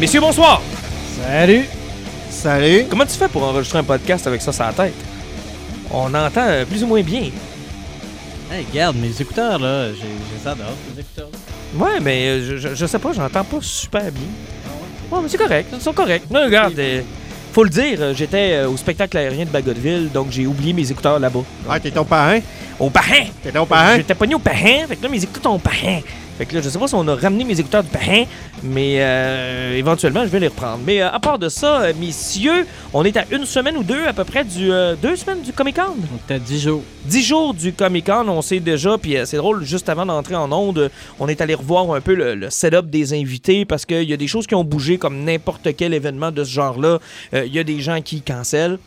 Messieurs, bonsoir. Salut! Salut! Comment tu fais pour enregistrer un podcast avec ça sur la tête? On entend euh, plus ou moins bien. Hey, regarde, mes écouteurs, là, j'ai ça dehors, mes écouteurs. Ouais, mais euh, je, je, je sais pas, j'entends pas super bien. Ouais, mais c'est correct, ils sont corrects. Non, regarde, euh, faut le dire, euh, j'étais au spectacle aérien de Bagotville, donc j'ai oublié mes écouteurs là-bas. Ah, t'es ton parrain? Au parrain! T'es ton parrain? J'étais pogné au parrain, fait que là, mes écouteurs au parrain. Fait que là, je sais pas si on a ramené mes écouteurs du parrain, mais euh, éventuellement, je vais les reprendre. Mais euh, à part de ça, euh, messieurs, on est à une semaine ou deux à peu près du... deux semaines du Comic-Con? On était à 10 jours. 10 jours du Comic Con, on sait déjà, puis c'est drôle, juste avant d'entrer en onde, on est allé revoir un peu le, le setup des invités parce qu'il y a des choses qui ont bougé comme n'importe quel événement de ce genre-là. Il y a des gens qui cancellent.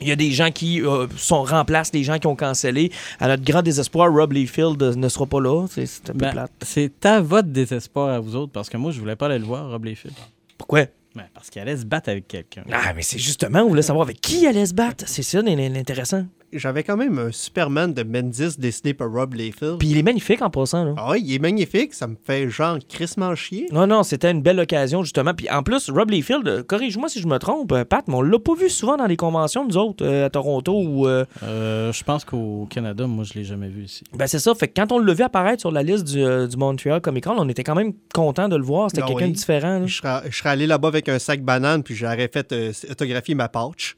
Il y a des gens qui euh, sont, remplacent les gens qui ont cancellé. À notre grand désespoir, Rob Liefeld euh, ne sera pas là. C'est c'est un peu Ben, plate. c'est à votre désespoir à vous autres, parce que moi, je voulais pas aller le voir, Rob Liefeld. Pourquoi? Ben, parce qu'il allait se battre avec quelqu'un. Ah, mais c'est justement, on voulait savoir avec qui il allait se battre. C'est ça l'intéressant. J'avais quand même un Superman de Menzies dessiné par Rob Liefeld. Puis il est magnifique en passant. Là. Ah oui, il est magnifique, ça me fait genre crissement chier. Non, non, c'était une belle occasion, justement. Puis en plus, Rob Liefeld, euh, corrige-moi si je me trompe, euh, Pat, mais on l'a pas vu souvent dans les conventions, nous autres, euh, à Toronto. Ou, euh, Euh, je pense qu'au Canada, moi, je l'ai jamais vu ici. Ben, c'est ça. Fait que quand on l'a vu apparaître sur la liste du, euh, du Montreal Comic Con, on était quand même content de le voir. C'était Ah quelqu'un oui. de différent. là. Je serais, je serais allé là-bas avec un sac banane, puis j'aurais fait euh, autographier ma pouch.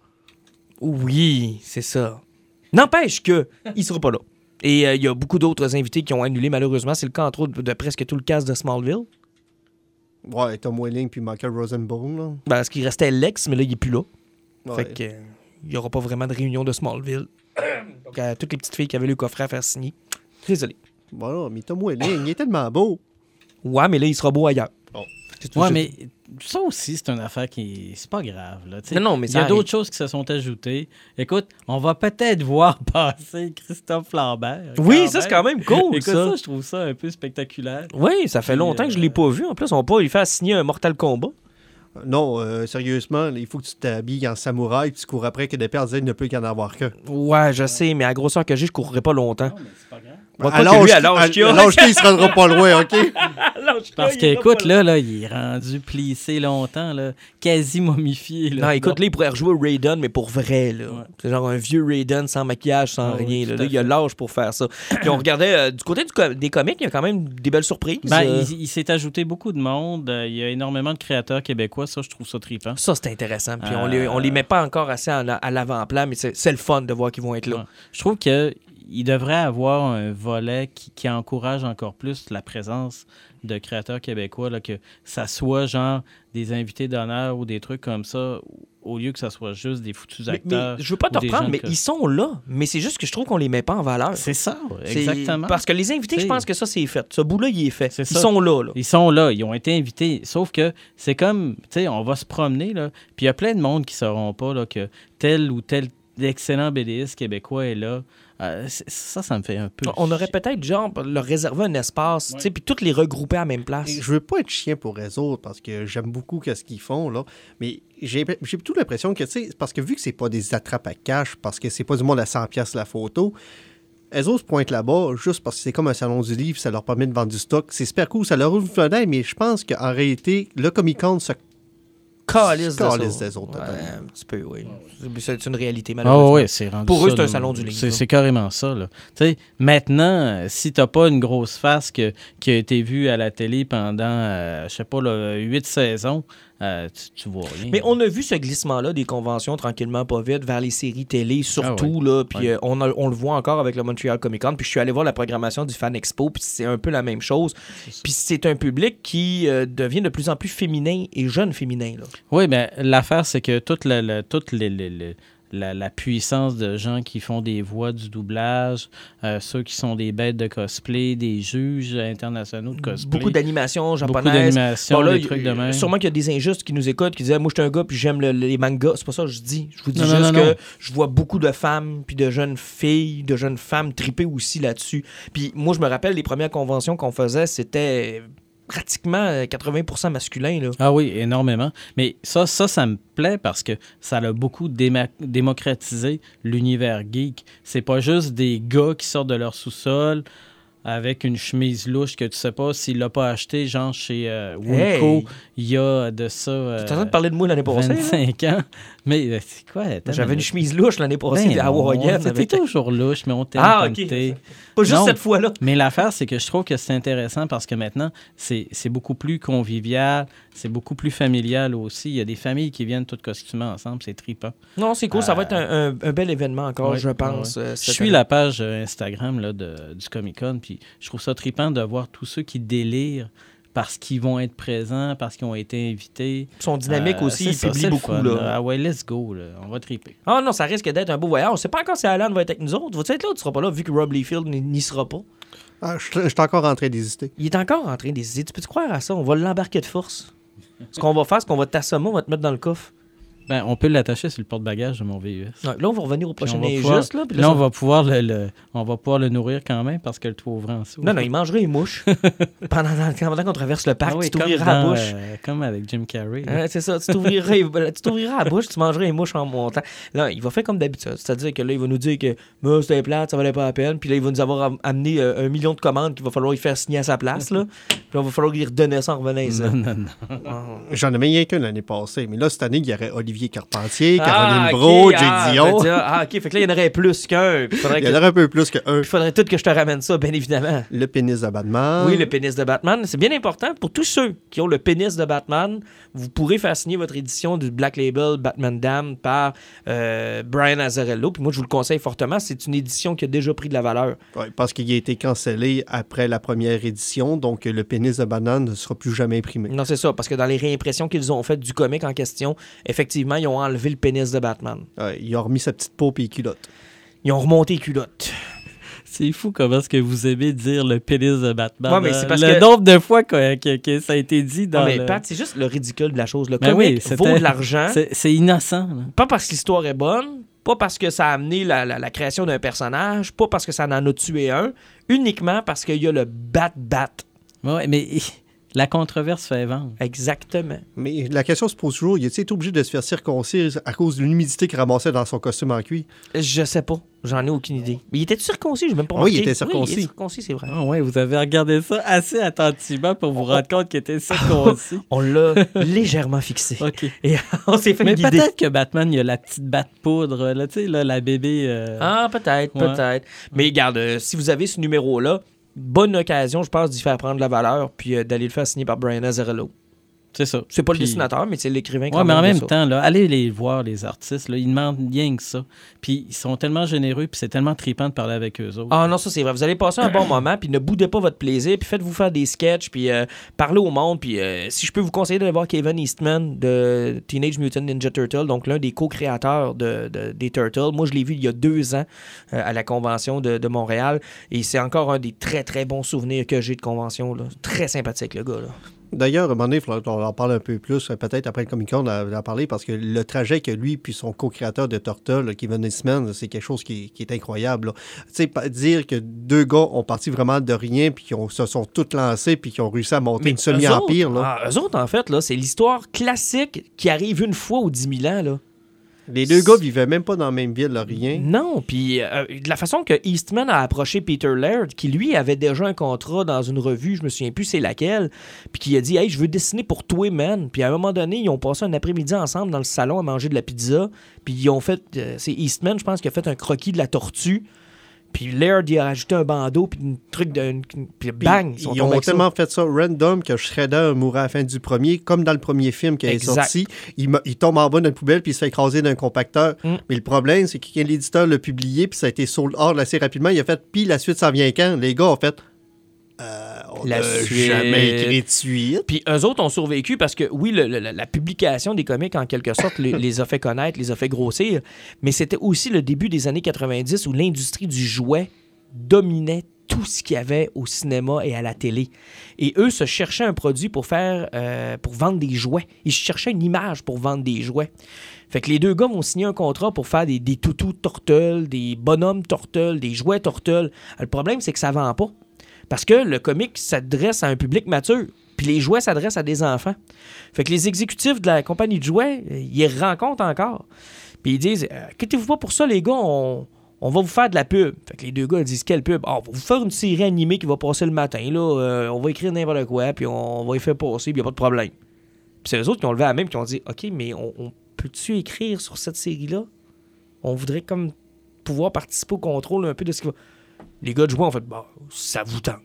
Oui, c'est ça. N'empêche que il sera pas là. Et euh, il y a beaucoup d'autres invités qui ont annulé, malheureusement. C'est le cas, entre autres, de presque tout le cast de Smallville. Ouais, Tom Welling puis Michael Rosenbaum, là. Ben, parce qu'il restait Lex, mais là, il est plus là. Ouais. Fait que, euh, il n'y aura pas vraiment de réunion de Smallville. Donc, à toutes les petites filles qui avaient le coffret à faire signer. Désolé. Voilà, mais Tom Welling, il est tellement beau. Ouais, mais là, il sera beau ailleurs. Oh. C'est tout Ouais, mais ça aussi, c'est une affaire qui. C'est pas grave, là. tu sais. Non, non, mais Il y a d'autres choses qui se sont ajoutées. Écoute, on va peut-être voir passer Christophe Lambert. Oui, ça, c'est quand même cool, Écoute, ça. ça, je trouve ça un peu spectaculaire. Oui, ça fait Puis, longtemps que je l'ai euh, pas vu. En plus, on va pas lui faire signer un Mortal Kombat. Non, euh, sérieusement, il faut que tu t'habilles en samouraï, puis tu cours après que des disent il ne peut qu'en avoir qu'un. Ouais, je sais, mais à la grosseur que j'ai, je courrai pas longtemps. mais c'est pas grave. Ouais, à l'âge qu'il a. à l'âge qu'il, il se rendra pas loin, OK? Parce qu'écoute, là, là, il est rendu plissé longtemps, là, quasi momifié. Là. Non, écoute, là, il pourrait rejouer Raiden, mais pour vrai, là. Ouais. C'est genre un vieux Raiden sans maquillage, sans Ah rien. là. Là, il a l'âge pour faire ça. Puis on regardait euh, du côté du co- des comics, il y a quand même des belles surprises. Ben, Euh, il, il s'est ajouté beaucoup de monde. Euh, Il y a énormément de créateurs québécois. Ça, je trouve ça trippant. Ça, c'est intéressant. Puis on, les, on les met pas encore assez en- à l'avant-plan, mais c'est c'est le fun de voir qu'ils vont être là. Ouais. Je trouve que il devrait avoir un volet qui, qui encourage encore plus la présence de créateurs québécois, là, que ça soit genre des invités d'honneur ou des trucs comme ça, au lieu que ça soit juste des foutus Mais, mais acteurs. je veux pas te reprendre, mais que- ils sont là. Mais c'est juste que je trouve qu'on les met pas en valeur. C'est ça, exactement. Parce que les invités, je pense que ça, c'est fait. Ce bout-là, il est fait. Ils ça. sont là, là. Ils sont là, ils ont été invités. Sauf que c'est comme, tu sais, on va se promener, là. Puis il y a plein de monde qui ne sauront pas là, que tel ou tel excellent BDiste québécois est là. Euh, ça, ça me fait un peu. On aurait peut-être, genre, leur réservé un espace, tu sais, puis toutes les regrouper à la même place. Je veux pas être chien pour les autres parce que j'aime beaucoup ce qu'ils font, là. Mais j'ai j'ai plutôt l'impression que, tu sais, parce que vu que c'est pas des attrapes à cash, parce que c'est pas du monde à 100$ piastres la photo, elles autres se pointent là-bas juste parce que c'est comme un salon du livre, ça leur permet de vendre du stock. C'est super cool, ça leur ouvre une fenêtre, mais je pense qu'en réalité, le Comic Con se Calice des autres, Ouais, totalement. un petit peu, oui. C'est une réalité, Ah malheureusement. oui, c'est rendu Pour eux, c'est un salon du livre, C'est carrément ça. Là. Tu sais, maintenant, euh, si t'as pas une grosse face que- qui a été vue à la télé pendant, euh, je sais pas, là, huit saisons, euh, tu, tu vois rien. Mais on a vu ce glissement-là des conventions tranquillement pas vite vers les séries télé surtout Ah là puis Ouais. euh, on, a- on le voit encore avec le Montreal Comic Con puis je suis allé voir la programmation du Fan Expo puis c'est un peu la même chose puis c'est un public qui euh, devient de plus en plus féminin et jeune féminin là. Oui, mais l'affaire, c'est que toute la, la- toute les, les- les- la, la puissance de gens qui font des voix du doublage, euh, ceux qui sont des bêtes de cosplay, des juges internationaux de cosplay. Beaucoup d'animations Beaucoup japonaises. d'animation, Bon, là, des trucs de même. Sûrement qu'il y a des injustes qui nous écoutent qui disaient Moi, je suis un gars, puis j'aime le- les mangas. C'est pas ça que je dis. Je vous dis Non, juste non, que je vois beaucoup de femmes, puis de jeunes filles, de jeunes femmes triper aussi là-dessus. Puis moi, je me rappelle, les premières conventions qu'on faisait, c'était pratiquement euh, 80% masculin. Là. Ah oui, énormément. Mais ça, ça, ça me plaît parce que ça a beaucoup démocratisé l'univers geek. C'est pas juste des gars qui sortent de leur sous-sol avec une chemise louche que tu sais pas s'il l'a pas acheté, genre chez euh, Wilco, Hey! il y a de ça euh, T'es en train de parler de moi l'année passée? là? 25 ans. Mais euh, c'est quoi? J'avais une chemise louche l'année passée, Ben hawaïenne. C'était avec- toujours louche, mais on t'aime Ah, comme. Pas juste Non. cette fois-là. Mais l'affaire, c'est que je trouve que c'est intéressant parce que maintenant, c'est beaucoup plus convivial, c'est beaucoup plus familial aussi. Il y a des familles qui viennent toutes costumées ensemble, c'est trippant. Non, c'est cool. Ça va être un, un- un bel événement encore, je pense. euh, Je suis année. la page euh, Instagram là, de- du Comic Con, puis je trouve ça trippant de voir tous ceux qui délirent parce qu'ils vont être présents, parce qu'ils ont été invités. Ils sont dynamiques Euh, aussi, ils ça, publient beaucoup. fun, là. Ah ouais, let's go, là. on va triper. Ah non, ça risque d'être un beau voyage. On sait pas encore si Alan va être avec nous autres. Vas-tu être là ou tu seras pas là, vu que Rob n'y n'y sera pas? Ah, je je suis encore en train d'hésiter. Il est encore en train d'hésiter. Tu peux te croire à ça? On va l'embarquer de force. Ce qu'on va faire, c'est qu'on va t'assommer, on va te mettre dans le coffre. Ben, on peut l'attacher sur le porte-bagages de mon VUS. Ouais, là, on va revenir au prochain pouvoir- injuste. Là, puis là, on va pouvoir le, le- on va pouvoir le nourrir quand même parce que le toit ouvrant en dessous. Non, non, il mangerait les mouches. pendant, pendant qu'on traverse le parc, Ah oui, tu t'ouvriras la bouche. euh, comme avec Jim Carrey. c'est ça, tu t'ouvrirais, tu t'ouvriras la bouche, tu mangerais les mouches en montant. Là, il va faire comme d'habitude. C'est-à-dire que là, il va nous dire que bah, c'était plate, ça valait pas la peine. Puis là, il va nous avoir am- amené euh, un million de commandes qu'il va falloir y faire signer à sa place. Là. Puis là, il va falloir lui redonner ça en revenant. Non, non, non. J'en ai rien qu'un l'année passée. Mais là, cette année, il y aurait Olivier Carpentier, Ah, Caroline Brault, ah, Dion. ben, tiens, ah, ok, fait que là, il y en aurait plus qu'un. Il faudrait, Il y en aurait un peu plus qu'un. il faudrait tout que je te ramène ça, bien évidemment. Le pénis de Batman. Oui, le pénis de Batman. C'est bien important. Pour tous ceux qui ont le pénis de Batman, vous pourrez faire signer votre édition du Black Label Batman Dam par euh, Brian Azzarello. Puis moi, je vous le conseille fortement. C'est une édition qui a déjà pris de la valeur. Parce qu'il a été cancellé après la première édition, donc le pénis de Batman ne sera plus jamais imprimé. Non, c'est ça. Parce que dans les réimpressions qu'ils ont faites du comic en question, effectivement, ils ont enlevé le pénis de Batman. Ouais, il a remis sa petite peau et les culottes. Ils ont remonté les culottes. C'est fou comment est-ce que vous aimez dire le pénis de Batman. Ouais, mais hein? c'est parce le que- nombre de fois que, que- que ça a été dit dans Non, mais le... Pat, c'est juste le ridicule de la chose. Le Ben oui, vaut de l'argent. C'est c'est innocent. là. Pas parce que l'histoire est bonne, pas parce que ça a amené la, la- la création d'un personnage, pas parce que ça en a tué un, uniquement parce qu'il y a le bat-bat. Ouais, mais la controverse fait vendre. Exactement. Mais la question se pose toujours, il été obligé de se faire circoncire à cause de l'humidité qu'il ramassait dans son costume en cuir? Je sais pas. J'en ai aucune idée. Mais il était circoncis, je même pas Oui, il était circoncis. Oui, il est circoncis, c'est vrai. Ah ouais, vous avez regardé ça assez attentivement pour vous rendre compte qu'il était circoncis. On l'a légèrement fixé. OK. Et on s'est fait Mais guider. peut-être que Batman, il y a la petite batte poudre, là, tu sais, là, la bébé. euh, Ah, peut-être, Ouais. peut-être. Mais regarde, euh, si vous avez ce numéro-là, bonne occasion, je pense, d'y faire prendre la valeur puis euh, d'aller le faire signer par Brian Azzarello. C'est ça. C'est pas le dessinateur, mais c'est l'écrivain Ouais, mais en même temps, là, allez les voir, les artistes. Là, ils demandent rien que ça. Puis ils sont tellement généreux, puis c'est tellement trippant de parler avec eux autres. Ah non, ça c'est vrai. Vous allez passer un bon moment, puis ne boudez pas votre plaisir, puis faites-vous faire des sketchs, puis euh, parlez au monde, puis euh, si je peux vous conseiller d'aller voir Kevin Eastman de Teenage Mutant Ninja Turtle, donc l'un des co-créateurs de, de- des Turtles. Moi, je l'ai vu il y a deux ans euh, à la convention de, de Montréal, et c'est encore un des très très bons souvenirs que j'ai de convention. Là. Très sympathique le gars. Là. D'ailleurs, à un moment donné, qu'on en parle un peu plus, euh, peut-être après le Comic Con, d'en parler, parce que le trajet que lui puis son co-créateur de Turtle, Kevin Eastman, c'est quelque chose qui, qui est incroyable. Tu sais, pas- dire que deux gars ont parti vraiment de rien, puis qui se sont tous lancés, puis qui ont réussi à monter une eux semi-empire. autres, là. ah, eux autres, en fait, là, c'est l'histoire classique qui arrive une fois aux 10 000 ans. Là. Les deux gars vivaient même pas dans la même ville, rien. Non, puis euh, de la façon que Eastman a approché Peter Laird, qui lui avait déjà un contrat dans une revue, je me souviens plus c'est laquelle, puis qui a dit Hey, je veux dessiner pour toi, man. Puis à un moment donné, ils ont passé un après-midi ensemble dans le salon à manger de la pizza, puis ils ont fait. euh, c'est Eastman, je pense, qui a fait un croquis de la tortue. Puis Laird, il a rajouté un bandeau, puis un truc de. une- Puis bang, ils, sont ils ont ça. tellement fait ça random que Shredder mourra à la fin du premier, comme dans le premier film qui est sorti. Il, il tombe en bas d'une poubelle puis il se fait écraser d'un compacteur. Mm. Mais le problème, c'est que quand l'éditeur l'a publié puis ça a été sold out assez rapidement, il a fait puis la suite, ça vient quand? Les gars ont fait Euh, on n'a jamais écrit de suite. Puis eux autres ont survécu parce que, oui, le- le- la publication des comics, en quelque sorte, les, les a fait connaître, les a fait grossir, mais c'était aussi le début des années 90 où l'industrie du jouet dominait tout ce qu'il y avait au cinéma et à la télé. Et eux se cherchaient un produit pour faire, euh, pour vendre des jouets. Ils cherchaient une image pour vendre des jouets. Fait que les deux gars vont signer un contrat pour faire des, des toutous tortelles, des bonhommes tortelles, des jouets tortelles. Le problème, c'est que ça vend pas. Parce que le comic s'adresse à un public mature. Puis les jouets s'adressent à des enfants. Fait que les exécutifs de la compagnie de jouets, euh, ils rencontrent encore. Puis ils disent euh, Inquiétez-vous pas pour ça, les gars, on, va vous faire de la pub. Fait que les deux gars disent Quelle pub? Ah, On va vous faire une série animée qui va passer le matin. Là, Euh, on va écrire n'importe quoi, puis on, va y faire passer, puis il a pas de problème. Puis c'est eux autres qui ont levé la puis qui ont dit Ok, mais on, on peut-tu écrire sur cette série-là? On voudrait comme pouvoir participer au contrôle un peu de ce qui va. Les gars de jouets ont fait Bah, ça vous tente.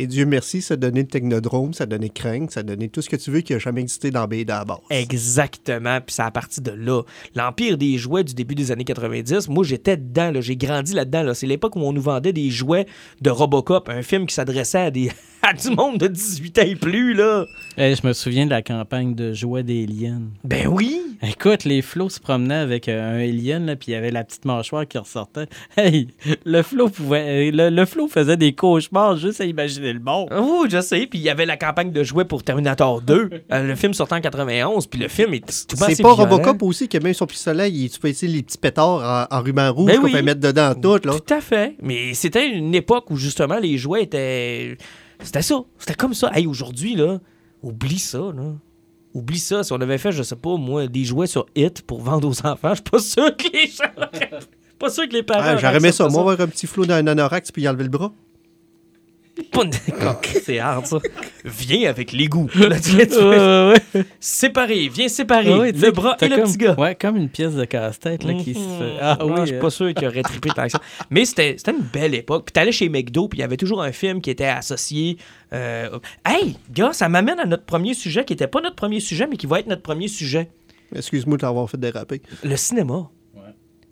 Et Dieu merci, ça donnait le Technodrome, ça donnait Crank, ça donnait tout ce que tu veux qui n'a jamais existé dans BD à la base. Exactement, puis c'est à partir de là. L'empire des jouets du début des années 90, moi j'étais dedans, j'ai grandi là-dedans. Là. C'est l'époque où on nous vendait des jouets de Robocop, un film qui s'adressait à, des... à du monde de 18 ans et plus. là. Eh, je me souviens de la campagne de jouets d'Alien. Ben oui! Écoute, les flots se promenaient avec euh, un alien, là, puis il y avait la petite mâchoire qui ressortait. Hey, le flot pouvait, euh, le, le flot faisait des cauchemars juste à imaginer le monde. Oh, je sais, puis il y avait la campagne de jouets pour Terminator 2, euh, le film sortant en 91, puis le film est tout C'est pas Robocop aussi qui a même son pistolet, il, tu peux utiliser les petits pétards en, en ruban rouge Ben qu'on oui. peut mettre dedans tout. Là. Tout à fait. Mais c'était une époque où justement les jouets étaient. C'était ça. C'était comme ça. Hey, aujourd'hui, là, oublie ça, là. Oublie ça. Si on avait fait, je sais pas, moi, des jouets sur Hit pour vendre aux enfants, je suis pas sûr que les gens. pas sûr que les parents. Ah, J'aurais aimé ça. Moi, avoir un petit flot dans un anorak puis y enlever le bras. Pas d'accord. C'est hard, ça. Viens avec l'égout. Ouais. Séparer. Viens séparer. Ouais, le bras et le comme- petit gars. Ouais, comme une pièce de casse-tête là, qui se fait. Ah oui. je suis euh, pas sûr qu'il aurait trippé tant que ça. Mais c'était c'était une belle époque. Puis t'allais chez McDo, puis il y avait toujours un film qui était associé. euh, Hey, gars, ça m'amène à notre premier sujet, qui était pas notre premier sujet, mais qui va être notre premier sujet. Excuse-moi de t'avoir fait déraper. Le cinéma.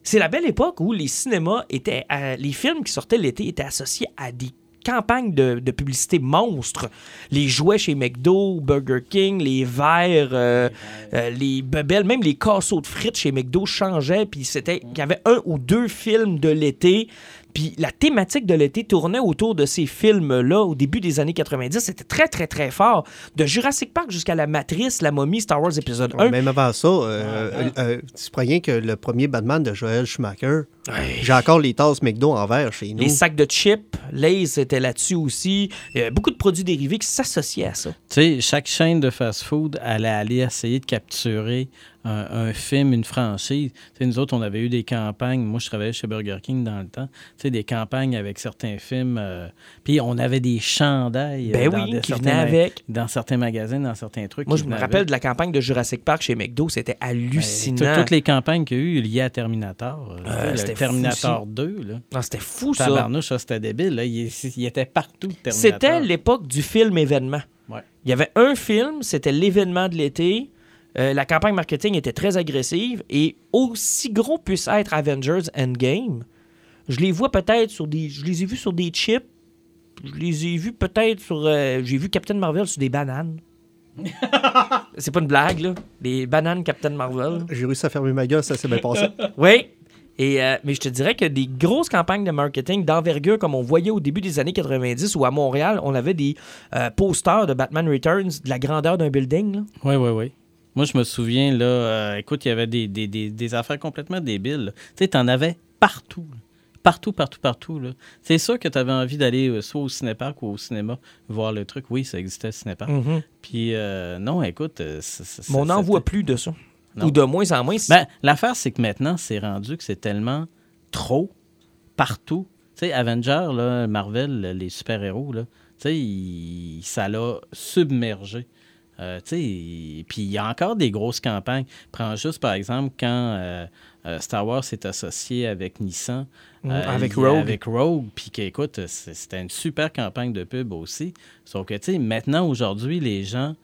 C'est la belle époque où les cinémas étaient. à- les films qui sortaient l'été étaient associés à des campagnes de, de publicité monstres. Les jouets chez McDo, Burger King, les verres, euh, euh, les bebelles, même les casseaux de frites chez McDo changeaient. Puis c'était. Il y avait un ou deux films de l'été. Puis la thématique de l'été tournait autour de ces films-là au début des années 90. C'était très, très, très fort. De Jurassic Park jusqu'à La Matrice, La Momie, Star Wars épisode 1. Même avant ça, euh, euh, tu croyais que le premier Batman de Joel Schumacher, j'ai encore les tasses McDo en verre chez nous. Les sacs de chips, Lay's était là-dessus aussi. Il y a beaucoup de produits dérivés qui s'associaient à ça. Tu sais, chaque chaîne de fast-food allait aller essayer de capturer un, un film, une franchise. Nous autres, on avait eu des campagnes. Moi, je travaillais chez Burger King dans le temps. Des campagnes avec certains films. euh, Puis on avait des chandails. euh, Ben dans oui, qui certains venaient avec. Dans certains magasins, dans certains trucs. Moi, je me rappelle avec. de la campagne de Jurassic Park chez McDo. C'était Ben, hallucinant. tout- toutes les campagnes qu'il y a eu liées à Terminator. euh, le Terminator aussi. 2, là. Non, C'était fou, ça. Tabarnouche, ça, c'était débile. Là. Il, il était partout, Terminator. C'était l'époque du film événement. Ouais. Il y avait un film, c'était l'événement de l'été. Euh, la campagne marketing était très agressive et aussi gros puisse être Avengers Endgame, je les vois peut-être sur des. Je les ai vus sur des chips. Je les ai vus peut-être sur. euh, J'ai vu Captain Marvel sur des bananes. C'est pas une blague, là. Des bananes Captain Marvel. J'ai réussi à fermer ma gueule, ça s'est bien passé. Oui. Et, euh, mais je te dirais que des grosses campagnes de marketing d'envergure, comme on voyait au début des années 90, ou à Montréal, on avait des euh, posters de Batman Returns de la grandeur d'un building. là. Oui, oui, oui. Moi, je me souviens, là, euh, écoute, il y avait des, des, des, des affaires complètement débiles. Tu sais, t'en avais partout. là. Partout, partout, partout. C'est sûr que tu avais envie d'aller euh, soit au cinépark ou au cinéma voir le truc. Oui, ça existait, le cinépark. Puis, euh, non, écoute... c- Mais on n'en voit plus de ça. Non. Ou de moins en moins. Ben, l'affaire, c'est que maintenant, c'est rendu que c'est tellement trop partout. Tu sais, Avenger, là, Marvel, les super-héros, là, tu sais, il- ça l'a submergé. Euh, puis il y a encore des grosses campagnes. Prends juste, par exemple, quand euh, euh, Star Wars s'est associé avec Nissan. Mm, euh, avec Rogue. Avec Rogue, puis qu'écoute, c'était une super campagne de pub aussi. Sauf que, tu sais, maintenant, aujourd'hui, les gens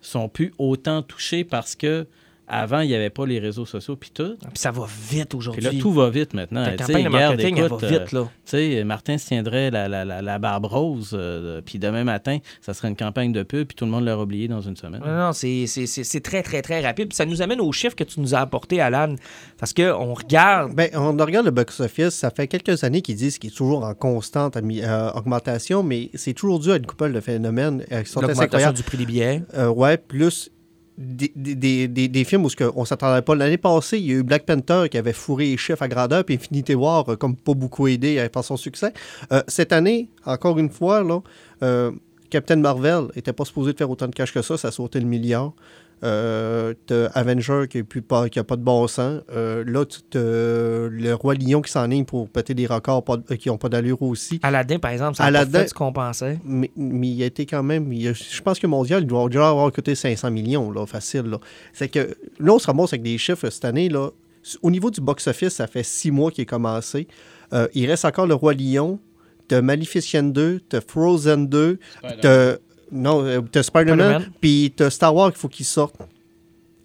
sont plus autant touchés parce que avant, il n'y avait pas les réseaux sociaux puis tout. Puis ça va vite Puis aujourd'hui. là, tout va vite maintenant. Sais, campagne de marketing, elle va vite, là. euh, tu sais, Martin se tiendrait la, la, la, la barbe rose, euh, puis demain matin, ça serait une campagne de pub, puis tout le monde l'aurait oublié dans une semaine. Non, non, c'est- c'est c'est- c'est très, très, très rapide. Puis ça nous amène aux chiffres que tu nous as apportés, Alan. Parce qu'on regarde. Ben, on regarde le box-office, ça fait quelques années qu'ils disent qu'il est toujours en constante euh, augmentation, mais c'est toujours dû à une couple de phénomènes euh, qui sont assez L'augmentation incroyables. du prix des billets. Euh, ouais, plus des, des- des- films où ce on s'attendait pas. L'année passée, il y a eu Black Panther qui avait fourré les chiffres à grandeur, puis Infinity War, comme pas beaucoup aidé par son succès. Euh, cette année, encore une fois, là, euh, Captain Marvel était pas supposé faire autant de cash que ça, ça a sauté le milliard. Euh, t'as Avenger qui n'a pas, qui a pas de bon sens. Euh, là, tu t'as le Roi Lion qui s'enligne pour péter des records pas- euh, qui n'ont pas d'allure aussi. Aladdin, par exemple, ça a Aladdin- pas fait ce qu'on pensait. Mais, mais il a été quand même. il a- je pense que mondial, il doit déjà avoir coûté 500 millions, là, facile. Là. C'est que là, on se ramasse avec des chiffres cette année. Là. Au niveau du box-office, ça fait six mois qu'il est commencé. Euh, il reste encore Le Roi Lion, t'as Maleficent 2, t'as Frozen 2, t'as. Non, euh, t'as Spider-Man, puis t'as Star Wars qu'il faut qu'il sorte.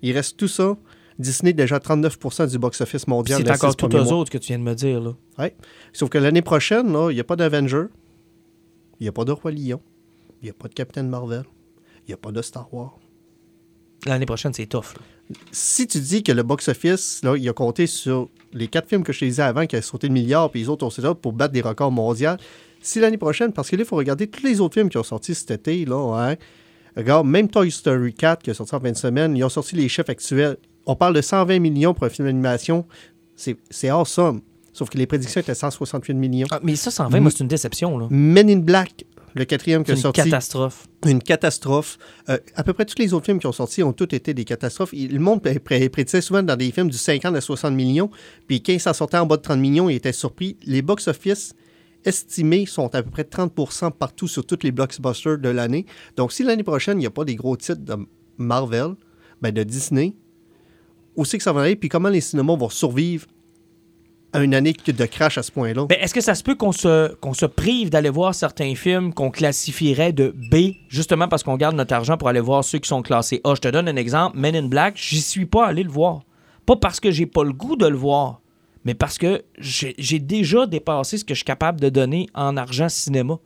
Il reste tout ça. Disney, déjà 39% du box-office mondial. C'est encore tout aux autres que tu viens de me dire. Là. Sauf que l'année prochaine, il n'y a pas d'Avenger. Il n'y a pas de Roi Lion. Il n'y a pas de Captain Marvel. Il n'y a pas de Star Wars. L'année prochaine, c'est tough. là. Si tu dis que le box-office, là, il a compté sur les quatre films que je te disais avant qui a sauté le milliard, puis les autres ont sauté pour battre des records mondiaux, si l'année prochaine, parce que là, il faut regarder tous les autres films qui ont sorti cet été, là, hein. Regarde, même Toy Story 4 qui est sorti en fin de semaine, ils ont sorti les chiffres actuels. On parle de 120 millions pour un film d'animation. C'est awesome. Sauf que les prédictions étaient 168 millions. Ah, mais ça, 120, moi, c'est une déception. là. Men in Black, le quatrième qui est une sorti, catastrophe. une catastrophe. Euh, à peu près tous les autres films qui ont sorti ont tous été des catastrophes. Il- Le monde pré- pré- prédisait souvent dans des films du 50 à 60 millions, puis quand ça sortait en bas de 30 millions, ils étaient surpris. Les box-office estimés sont à peu près 30% partout sur tous les blockbusters de l'année. Donc, si l'année prochaine, il n'y a pas des gros titres de Marvel, ben de Disney, où c'est que ça va aller, puis comment les cinémas vont survivre à une année de crash à ce point-là? Ben, Est-ce que ça se peut qu'on se, prive d'aller voir certains films qu'on classifierait de B, justement parce qu'on garde notre argent pour aller voir ceux qui sont classés A? Je te donne un exemple. Men in Black, j'y suis pas allé le voir. Pas parce que j'ai pas le goût de le voir, mais parce que j'ai déjà dépassé ce que je suis capable de donner en argent cinéma.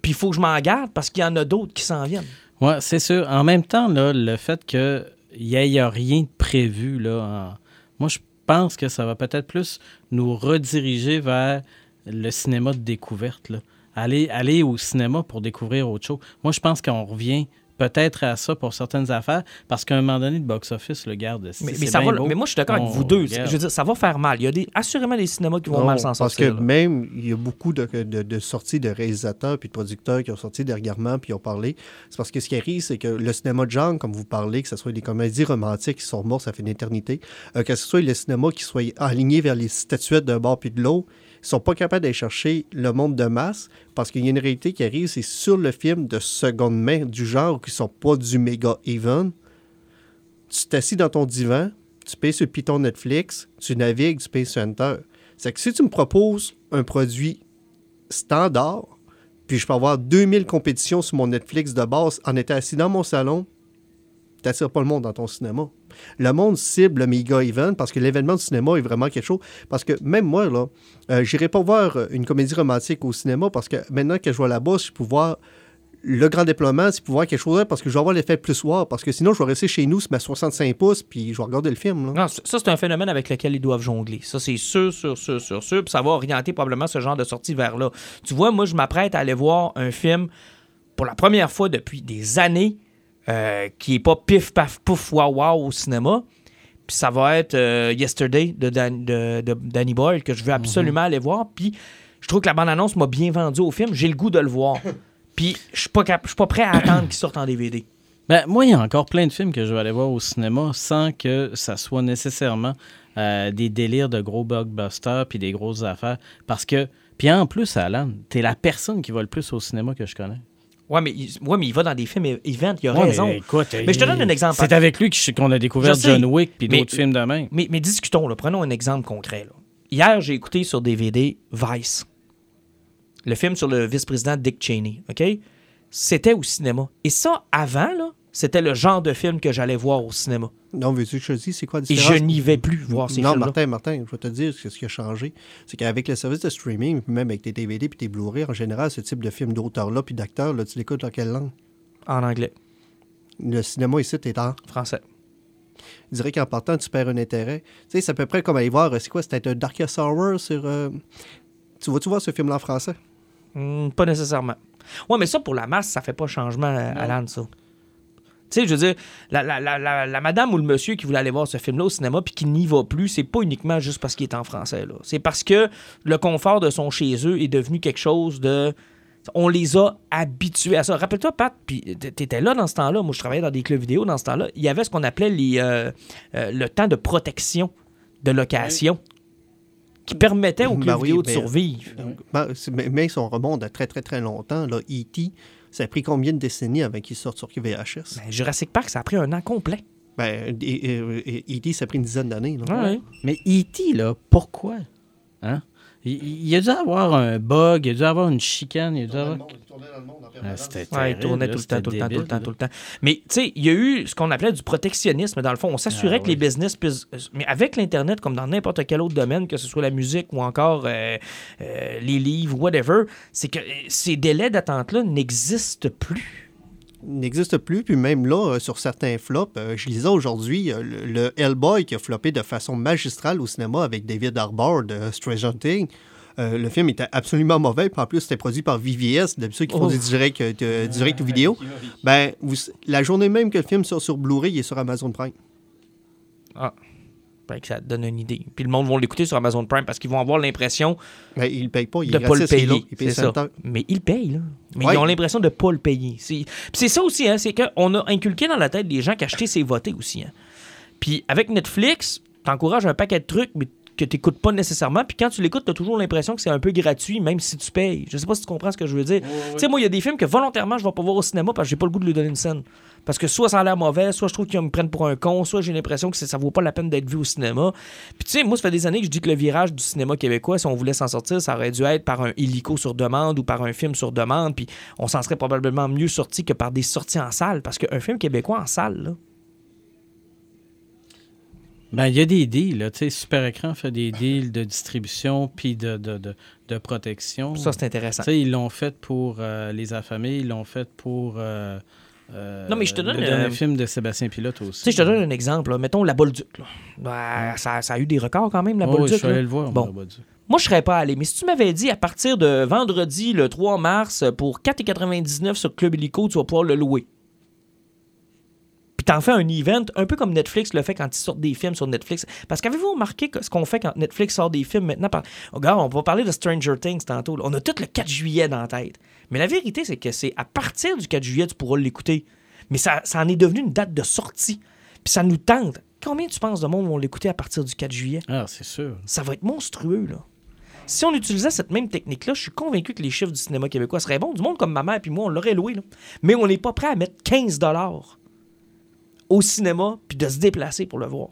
Puis il faut que je m'en garde parce qu'il y en a d'autres qui s'en viennent. Oui, c'est sûr. En même temps, là, le fait qu'il n'y ait rien de prévu, là, en- moi, je pense que ça va peut-être plus nous rediriger vers le cinéma de découverte. Là. Aller, aller au cinéma pour découvrir autre chose. Moi, je pense qu'on revient peut-être à ça pour certaines affaires, parce qu'à un moment donné, le box-office, le garde. si Mais, ça va, beau, mais moi, je suis d'accord avec vous deux. regarde. Je veux dire, ça va faire mal. Il y a des, assurément des cinémas qui vont Non, mal s'en Parce sortir. que là. même, il y a beaucoup de, de- de sorties de réalisateurs puis de producteurs qui ont sorti dernièrement puis qui ont parlé. C'est parce que ce qui arrive, c'est que le cinéma de genre, comme vous parlez, que ce soit des comédies romantiques qui sont mortes, ça fait une éternité, euh, que ce soit le cinéma qui soit aligné vers les statuettes d'un bord puis de l'autre, ils sont pas capables d'aller chercher le monde de masse parce qu'il y a une réalité qui arrive, c'est sur le film de seconde main du genre qui sont pas du méga even. Tu t'assis dans ton divan, tu payes sur piton Netflix, tu navigues, tu payes sur Enter. C'est que si tu me proposes un produit standard, puis je peux avoir 2000 compétitions sur mon Netflix de base en étant assis dans mon salon, tu n'attires pas le monde dans ton cinéma. Le monde cible le méga event parce que l'événement du cinéma est vraiment quelque chose. Parce que même moi, là, euh, j'irai pas voir une comédie romantique au cinéma parce que maintenant que je vois là-bas, je peux voir le grand déploiement, c'est pour voir quelque chose parce que je vais avoir l'effet plus soir. Parce que sinon, je vais rester chez nous sur ma 65 pouces puis je vais regarder le film. Non, ça, ça, c'est un phénomène avec lequel ils doivent jongler. Ça, c'est sûr, sûr, sûr, sûr, sûr. Puis ça va orienter probablement ce genre de sortie vers là. Tu vois, moi, je m'apprête à aller voir un film pour la première fois depuis des années euh, qui est pas pif, paf, pouf, waouh, waouh au cinéma. Puis ça va être euh, Yesterday de, Dan- de- de Danny Boyle que je veux absolument aller voir. Puis je trouve que la bande-annonce m'a bien vendu au film. J'ai le goût de le voir. Puis je suis pas, cap- je suis pas prêt à attendre qu'il sorte en DVD. Ben, moi, il y a encore plein de films que je vais aller voir au cinéma sans que ça soit nécessairement euh, des délires de gros blockbusters puis des grosses affaires. Parce que, puis en plus, Alan, t'es la personne qui va le plus au cinéma que je connais. Ouais, mais, il- ouais, mais il va dans des films e- events, il a Ouais, raison. Mais, écoute, Mais je te donne un exemple. C'est avec lui qu'on a découvert John Wick puis d'autres films de même. Mais, mais discutons, là. prenons un exemple concret. là. Hier, j'ai écouté sur DVD Vice, le film sur le vice-président Dick Cheney. OK? C'était au cinéma. Et ça, avant, là, c'était le genre de film que j'allais voir au cinéma. Non, veux-tu que je te dise, c'est quoi la Et différence? je n'y vais plus voir ces non, films-là. Martin, Martin, je vais te dire ce qui a changé. C'est qu'avec le service de streaming, même avec tes DVD puis tes Blu-ray, en général, ce type de film d'auteur-là puis d'acteur, tu l'écoutes dans quelle langue? En anglais, Le cinéma ici, t'es en. français. Je dirais qu'en partant, tu perds un intérêt. Tu sais, c'est à peu près comme aller voir, euh, c'est quoi, c'était un Darkest Hour sur. euh, Tu vas-tu voir ce film-là en français? Hmm, pas nécessairement. Ouais, mais ça, pour la masse, ça fait pas changement, euh, Alan, ça. Tu sais, je veux dire, la, la- la- la- la madame ou le monsieur qui voulait aller voir ce film-là au cinéma puis qui n'y va plus, c'est pas uniquement juste parce qu'il est en français. là. C'est parce que le confort de son chez eux est devenu quelque chose de. On les a habitués à ça. Rappelle-toi, Pat, puis t'étais là dans ce temps-là. Moi, je travaillais dans des clubs vidéo dans ce temps-là. Il y avait ce qu'on appelait les, euh, euh, le temps de protection de location qui permettait aux Ben clubs oui, vidéo de ben, survivre. Ben, mais, mais si on remonte à très, très, très longtemps, là, E.T., ça a pris combien de décennies avant qu'il sorte sur VHS? Ben, Jurassic Park, ça a pris un an complet. Ben, et- E.T., ça a pris une dizaine d'années. Ouais. Mais E.T., là, pourquoi? Hein? Il, il y a dû avoir un bug, il y a dû avoir une chicane, il y a dû avoir... Ah, c'était Ouais, il tournait là, tout le temps, tout le temps, tout le temps, là. tout le temps. Mais tu sais, il y a eu ce qu'on appelait du protectionnisme, dans le fond. On s'assurait Ah, que les business puissent. Mais avec l'Internet, comme dans n'importe quel autre domaine, que ce soit la musique ou encore euh, euh, les livres, whatever, c'est que euh, ces délais d'attente-là n'existent plus. N'existe plus. Puis même là, euh, sur certains flops, euh, je lisais aujourd'hui euh, le, Hellboy qui a floppé de façon magistrale au cinéma avec David Harbour de Stranger Things. Euh, le film était absolument mauvais. Puis en plus, c'était produit par VVS, d'habitude qui font Oh. direct, euh, ou vidéo. Ben, vous- la journée même que le film sort sur Blu-ray, il est sur Amazon Prime. Fait que ça te donne une idée. Puis le monde va l'écouter sur Amazon Prime parce qu'ils vont avoir l'impression ne pas, de ne pas le payer. Il paye C'est 5 ça. heures. Mais ils payent, là. Mais Ouais. ils ont l'impression de ne pas le payer. C'est puis c'est ça aussi, hein, c'est qu'on a inculqué dans la tête des gens qu'acheter, c'est voter aussi. hein. Puis avec Netflix, t'encourages un paquet de trucs, mais que tu n'écoutes pas nécessairement. Puis quand tu l'écoutes, tu as toujours l'impression que c'est un peu gratuit, même si tu payes. Je sais pas si tu comprends ce que je veux dire. Tu sais, moi, il y a des films que volontairement, je vais pas voir au cinéma parce que j'ai pas le goût de lui donner une scène. Parce que soit ça a l'air mauvais, soit je trouve qu'ils me prennent pour un con, soit j'ai l'impression que ça vaut pas la peine d'être vu au cinéma. Puis tu sais, moi, ça fait des années que je dis que le virage du cinéma québécois, si on voulait s'en sortir, ça aurait dû être par un hélico sur demande ou par un film sur demande. Puis on s'en serait probablement mieux sorti que par des sorties en salle. Parce qu'un film québécois en salle, là, Ben, il y a des deals, là. Tu sais, Super Écran fait des deals de distribution puis de, de, de, de protection. ça, c'est intéressant. Tu sais, ils l'ont fait pour euh, Les Affamés, ils l'ont fait pour... euh, euh, Non, mais je te donne, Le dernier euh, film de Sébastien Pilote aussi. Tu sais, je te donne un exemple. là. Mettons la Bolduc. Là. Ben, ça, ça a eu des records quand même, la Oh, oui, je Bolduc. suis là. allé le voir. Bon. moi, je serais pas allé. Mais si tu m'avais dit à partir de vendredi, le 3 mars, pour 4,99 sur Club Illico, tu vas pouvoir le louer. Puis t'en fais un event, un peu comme Netflix le fait quand ils sortent des films sur Netflix. Parce qu'avez-vous remarqué ce qu'on fait quand Netflix sort des films maintenant? Regarde, on va parler de Stranger Things tantôt. On a tout le 4 juillet dans la tête. Mais la vérité, c'est que c'est à partir du 4 juillet, tu pourras l'écouter. Mais ça, ça en est devenu une date de sortie. Puis ça nous tente. Combien tu penses de monde vont l'écouter à partir du 4 juillet? Ah, c'est sûr. ça va être monstrueux, là. Si on utilisait cette même technique-là, je suis convaincu que les chiffres du cinéma québécois seraient bons. Du monde comme ma mère puis moi, on l'aurait loué, là. Mais on n'est pas prêt à mettre 15 au cinéma puis de se déplacer pour le voir.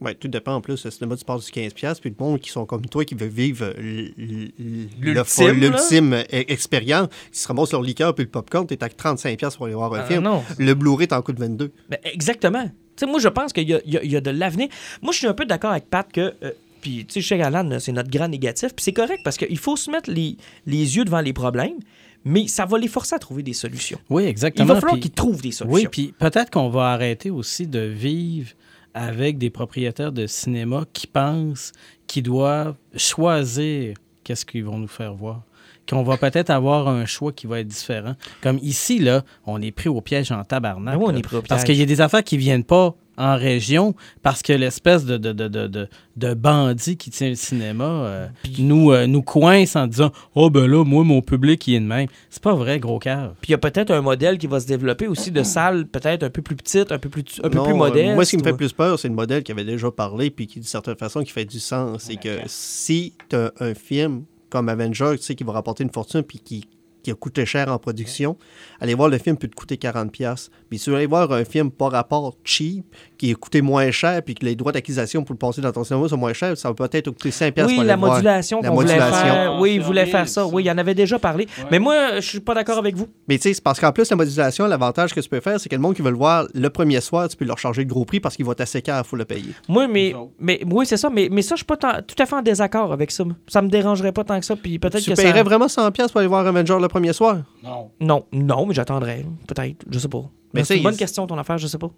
Ouais, tout dépend en plus. Le cinéma, tu parles du 15$, puis le monde qui sont comme toi, qui veut vivre euh, L'ultime, euh, expérience, qui se ramasse leur liqueur puis le popcorn, t'es à 35$ pour aller voir un Ah, film. non. Le Blu-ray t'en coûte 22. Ben, exactement. Tu sais, moi, je pense qu'il y a, il y a- il y a de l'avenir. Moi, je suis un peu d'accord avec Pat que. euh, puis, tu sais, chez Alan, c'est notre grand négatif. Puis c'est correct parce qu'il faut se mettre les, les yeux devant les problèmes, mais ça va les forcer à trouver des solutions. Oui, Il exactement. va falloir qu'ils trouvent des solutions. Oui, puis peut-être qu'on va arrêter aussi de vivre avec des propriétaires de cinéma qui pensent qu'ils doivent choisir qu'est-ce qu'ils vont nous faire voir. Qu'on va peut-être avoir un choix qui va être différent. Comme ici, là, on est pris au piège en tabarnak. Ben oui, on est pris au Parce piège. qu'il y a des affaires qui viennent pas en région parce que l'espèce de, de, de, de, de, de bandit qui tient le cinéma euh, nous, euh, nous coince en disant « Oh ben là, moi, mon public, il est de même. » C'est pas vrai, gros cœur. Puis il y a peut-être un modèle qui va se développer aussi de salles peut-être un peu plus petites, un peu plus, un peu plus euh, modestes. Moi, ce qui me fait plus peur, c'est le modèle qui avait déjà parlé, puis qui, d'une certaine façon, qui fait du sens. C'est que si tu as un film comme Avenger, tu sais, qui va rapporter une fortune, puis qui, qui a coûté cher en production, aller voir le film peut te coûter 40$. Mais si tu veux aller voir un film par rapport cheap, qui a coûté moins cher, puis que les droits d'acquisition pour le passer dans ton cinéma sont moins chers, ça va peut-être coûter 5$ pour Oui, aller la modulation La qu'on voulait modulation. faire. Oui, il Ah, voulait c'est faire ça. Oui, il en avait déjà parlé. Mais moi, je suis pas d'accord avec vous. Mais tu sais, c'est parce qu'en plus, la modulation, l'avantage que tu peux faire, c'est que le monde qui veut le voir le premier soir, tu peux leur charger le gros prix parce qu'il va t'asséquer, il faut le payer. Moi, mais, mais oui, c'est ça. Mais, mais ça, je suis pas tout à fait en désaccord avec ça. Ça me dérangerait pas tant que ça. Puis peut-être Tu que paierais ça... vraiment 100$ pour aller voir Avenger le premier soir? Non. Non, non, mais j'attendrais. Peut-être. Je sais pas. Mais c'est une bonne question, ton affaire, je sais pas.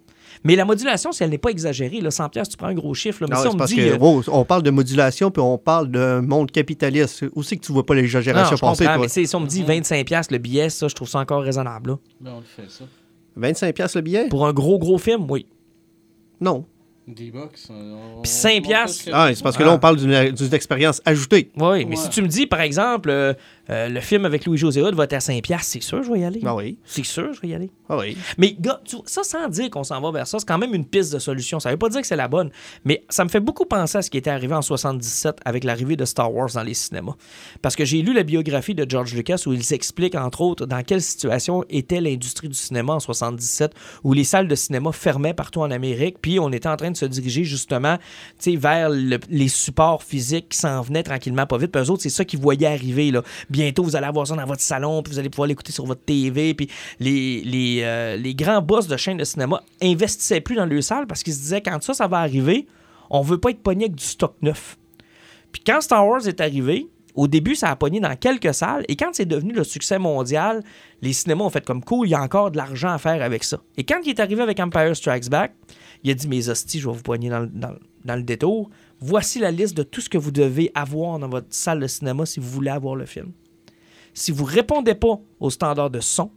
Mais la modulation, si elle n'est pas exagérée, là, 100 pièces, tu prends un gros chiffre. Là, mais Non, si on c'est me parce dit... que, euh, wow, on parle de modulation, puis on parle d'un monde capitaliste. Aussi que tu vois pas l'exagération passer, comprends, toi? mais c'est- si on me dit 25 pièces le billet, ça, je trouve ça encore raisonnable. là. Ben, on le fait ça. 25$ le billet? Pour un gros, gros film, oui. Non. D-Box. on- Puis cinq on- piastres. on- Ah, c'est parce que Ah. là, on parle d'une d'une expérience ajoutée. Oui, mais Ouais. si tu me dis, par exemple, euh, euh, le film avec Louis-José Hood va être à 5 pièces, c'est sûr, je vais y aller. Ah oui. C'est sûr, je vais y aller. Ah oui. Mais gars, tu vois, ça sans dire qu'on s'en va vers ça, c'est quand même une piste de solution. Ça veut pas dire que c'est la bonne, mais ça me fait beaucoup penser à ce qui était arrivé en 77 avec l'arrivée de Star Wars dans les cinémas. Parce que j'ai lu la biographie de George Lucas où il s'explique entre autres dans quelle situation était l'industrie du cinéma en 77 où les salles de cinéma fermaient partout en Amérique, puis on était en train de se diriger justement, vers le- les supports physiques qui s'en venaient tranquillement pas vite. Puis eux autres, c'est ça qu'ils voyaient arriver là. Bientôt vous allez avoir ça dans votre salon, puis vous allez pouvoir l'écouter sur votre TV, puis les, les, euh, les grands boss de chaînes de cinéma investissaient plus dans leur salle parce qu'ils se disaient quand ça, ça va arriver, on veut pas être pogné avec du stock neuf. Puis quand Star Wars est arrivé, au début, ça a pogné dans quelques salles, et quand c'est devenu le succès mondial, les cinémas ont fait comme cool, il y a encore de l'argent à faire avec ça. Et quand il est arrivé avec Empire Strikes Back, il a dit Mes hosties, je vais vous pogner dans, le- dans le- dans le détour. Voici la liste de tout ce que vous devez avoir dans votre salle de cinéma si vous voulez avoir le film. Si vous répondez pas aux standards de son,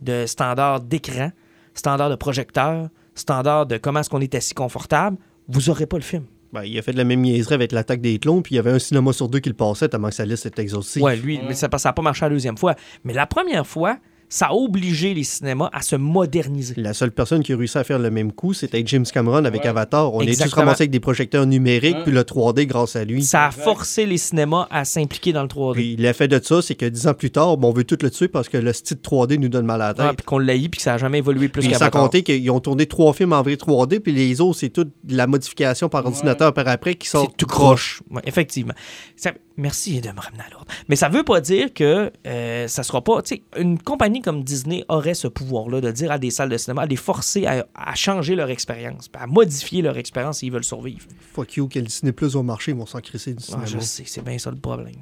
de standards d'écran, standards de projecteur, standards de comment est-ce qu'on est assis confortable, vous n'aurez pas le film. Ben, il a fait de la même niaiserie avec l'attaque des clones, puis il y avait un cinéma sur deux qui le passait tellement que sa liste était exhaustive. Ouais, lui, mais ça n'a pas marché la deuxième fois. Mais la première fois, ça a obligé les cinémas à se moderniser. La seule personne qui a réussi à faire le même coup, c'était James Cameron avec Ouais. Avatar. On est tous Exactement. ramassés avec des projecteurs numériques, Ouais. puis le 3D grâce à lui. Ça a Exact. forcé les cinémas à s'impliquer dans le 3D. Puis l'effet de ça, c'est que dix ans plus tard, ben, on veut tout le tuer parce que le style 3D nous donne mal à la tête. Ah, puis qu'on l'a eu, puis que ça n'a jamais évolué plus Puis sans compter qu'ils ont tourné trois films en vrai 3D, puis les autres, c'est toute la modification par ordinateur par après qui sort C'est tout croche. Ouais, effectivement. Ça- merci de me ramener à l'ordre. Mais ça veut pas dire que euh, ça sera pas. Tu sais, une compagnie comme Disney aurait ce pouvoir-là de dire à des salles de cinéma, à les forcer à, à changer leur expérience, à modifier leur expérience s'ils veulent survivre. Fuck you, quel Disney Plus au marché, ils vont s'en crisser du Ah, cinéma. je sais, c'est bien ça le problème.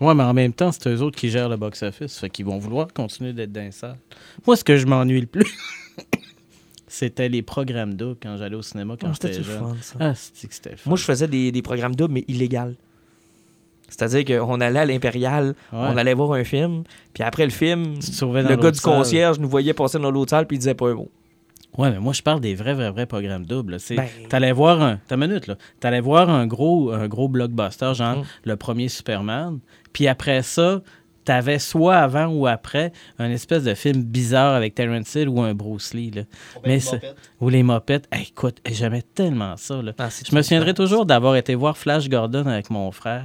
Ouais, mais en même temps, c'est eux autres qui gèrent le box-office. Fait qu'ils vont vouloir continuer d'être dans les salles. Moi, ce que je m'ennuie le plus, c'était les programmes doubles quand j'allais au cinéma quand Ah, j'étais jeune. fun, ça? Ah, c'était fun. Moi, je faisais des, des programmes doubles, mais illégal. C'est-à-dire qu'on allait à l'Impérial, Ouais. on allait voir un film, puis après le film, le gars du salle. concierge nous voyait passer dans l'autre salle, puis il disait pas un mot. Ouais, mais moi, je parle des vrais, vrais, vrais programmes doubles. Ben- T'allais voir un... T'as une minute, là. T'allais voir un gros, un gros blockbuster, genre Mhm. le premier Superman. Puis après ça, t'avais soit avant ou après un espèce de film bizarre avec Terrence Hill ou un Bruce Lee, là. Mais c'est- Ou les mopettes. Hey, écoute, j'aimais tellement ça, là. Ah, Je me souviendrai toujours d'avoir été voir Flash Gordon avec mon frère.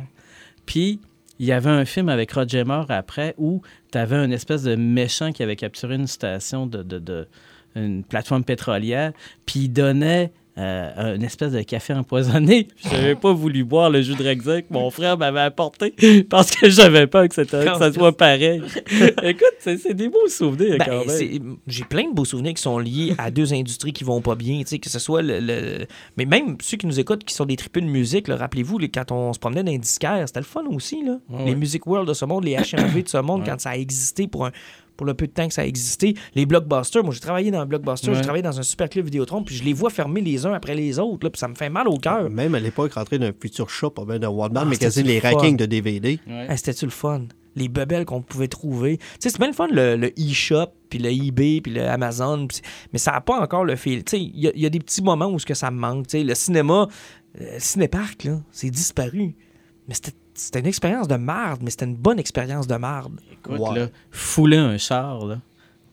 Puis, il y avait un film avec Roger Moore après où tu avais un espèce de méchant qui avait capturé une station de, de- de- une plateforme pétrolière, puis il donnait euh, une espèce de café empoisonné. Je n'avais pas voulu boire le jus de Rexac que mon frère m'avait apporté parce que j'avais peur que, que ça soit pareil. Écoute, c'est des beaux souvenirs Ben, quand même. J'ai plein de beaux souvenirs qui sont liés à deux industries qui vont pas bien, que ce soit le, le- Mais même ceux qui nous écoutent, qui sont des tripes de musique, rappelez-vous, quand on se promenait dans les disquaires, c'était le fun aussi, là. Les. Music World de ce monde, les HMV de ce monde, Ouais. quand ça a existé pour un pour le peu de temps que ça a existé. Les blockbusters, moi j'ai travaillé dans un blockbuster, Ouais. j'ai travaillé dans un super club Vidéotron, puis je les vois fermer les uns après les autres, là, puis ça me fait mal au cœur. Même à l'époque, rentrer dans un futur shop, dans Walmart, Ah, magazine c'était les fun? rankings de DVD. Ouais. Hey, C'était-tu le fun? Les bebelles qu'on pouvait trouver. Tu sais, c'est bien le fun, le, e-shop, puis le eBay, puis le Amazon. mais ça n'a pas encore le fil. Tu sais, il y, a- il y a des petits moments où ce que ça me manque. Tu sais, le cinéma, euh, le cinéparc, là, c'est disparu. Mais c'était c'était une expérience de marde, mais c'était une bonne expérience de marde. Écoute, Ouais. là, fouler un char là,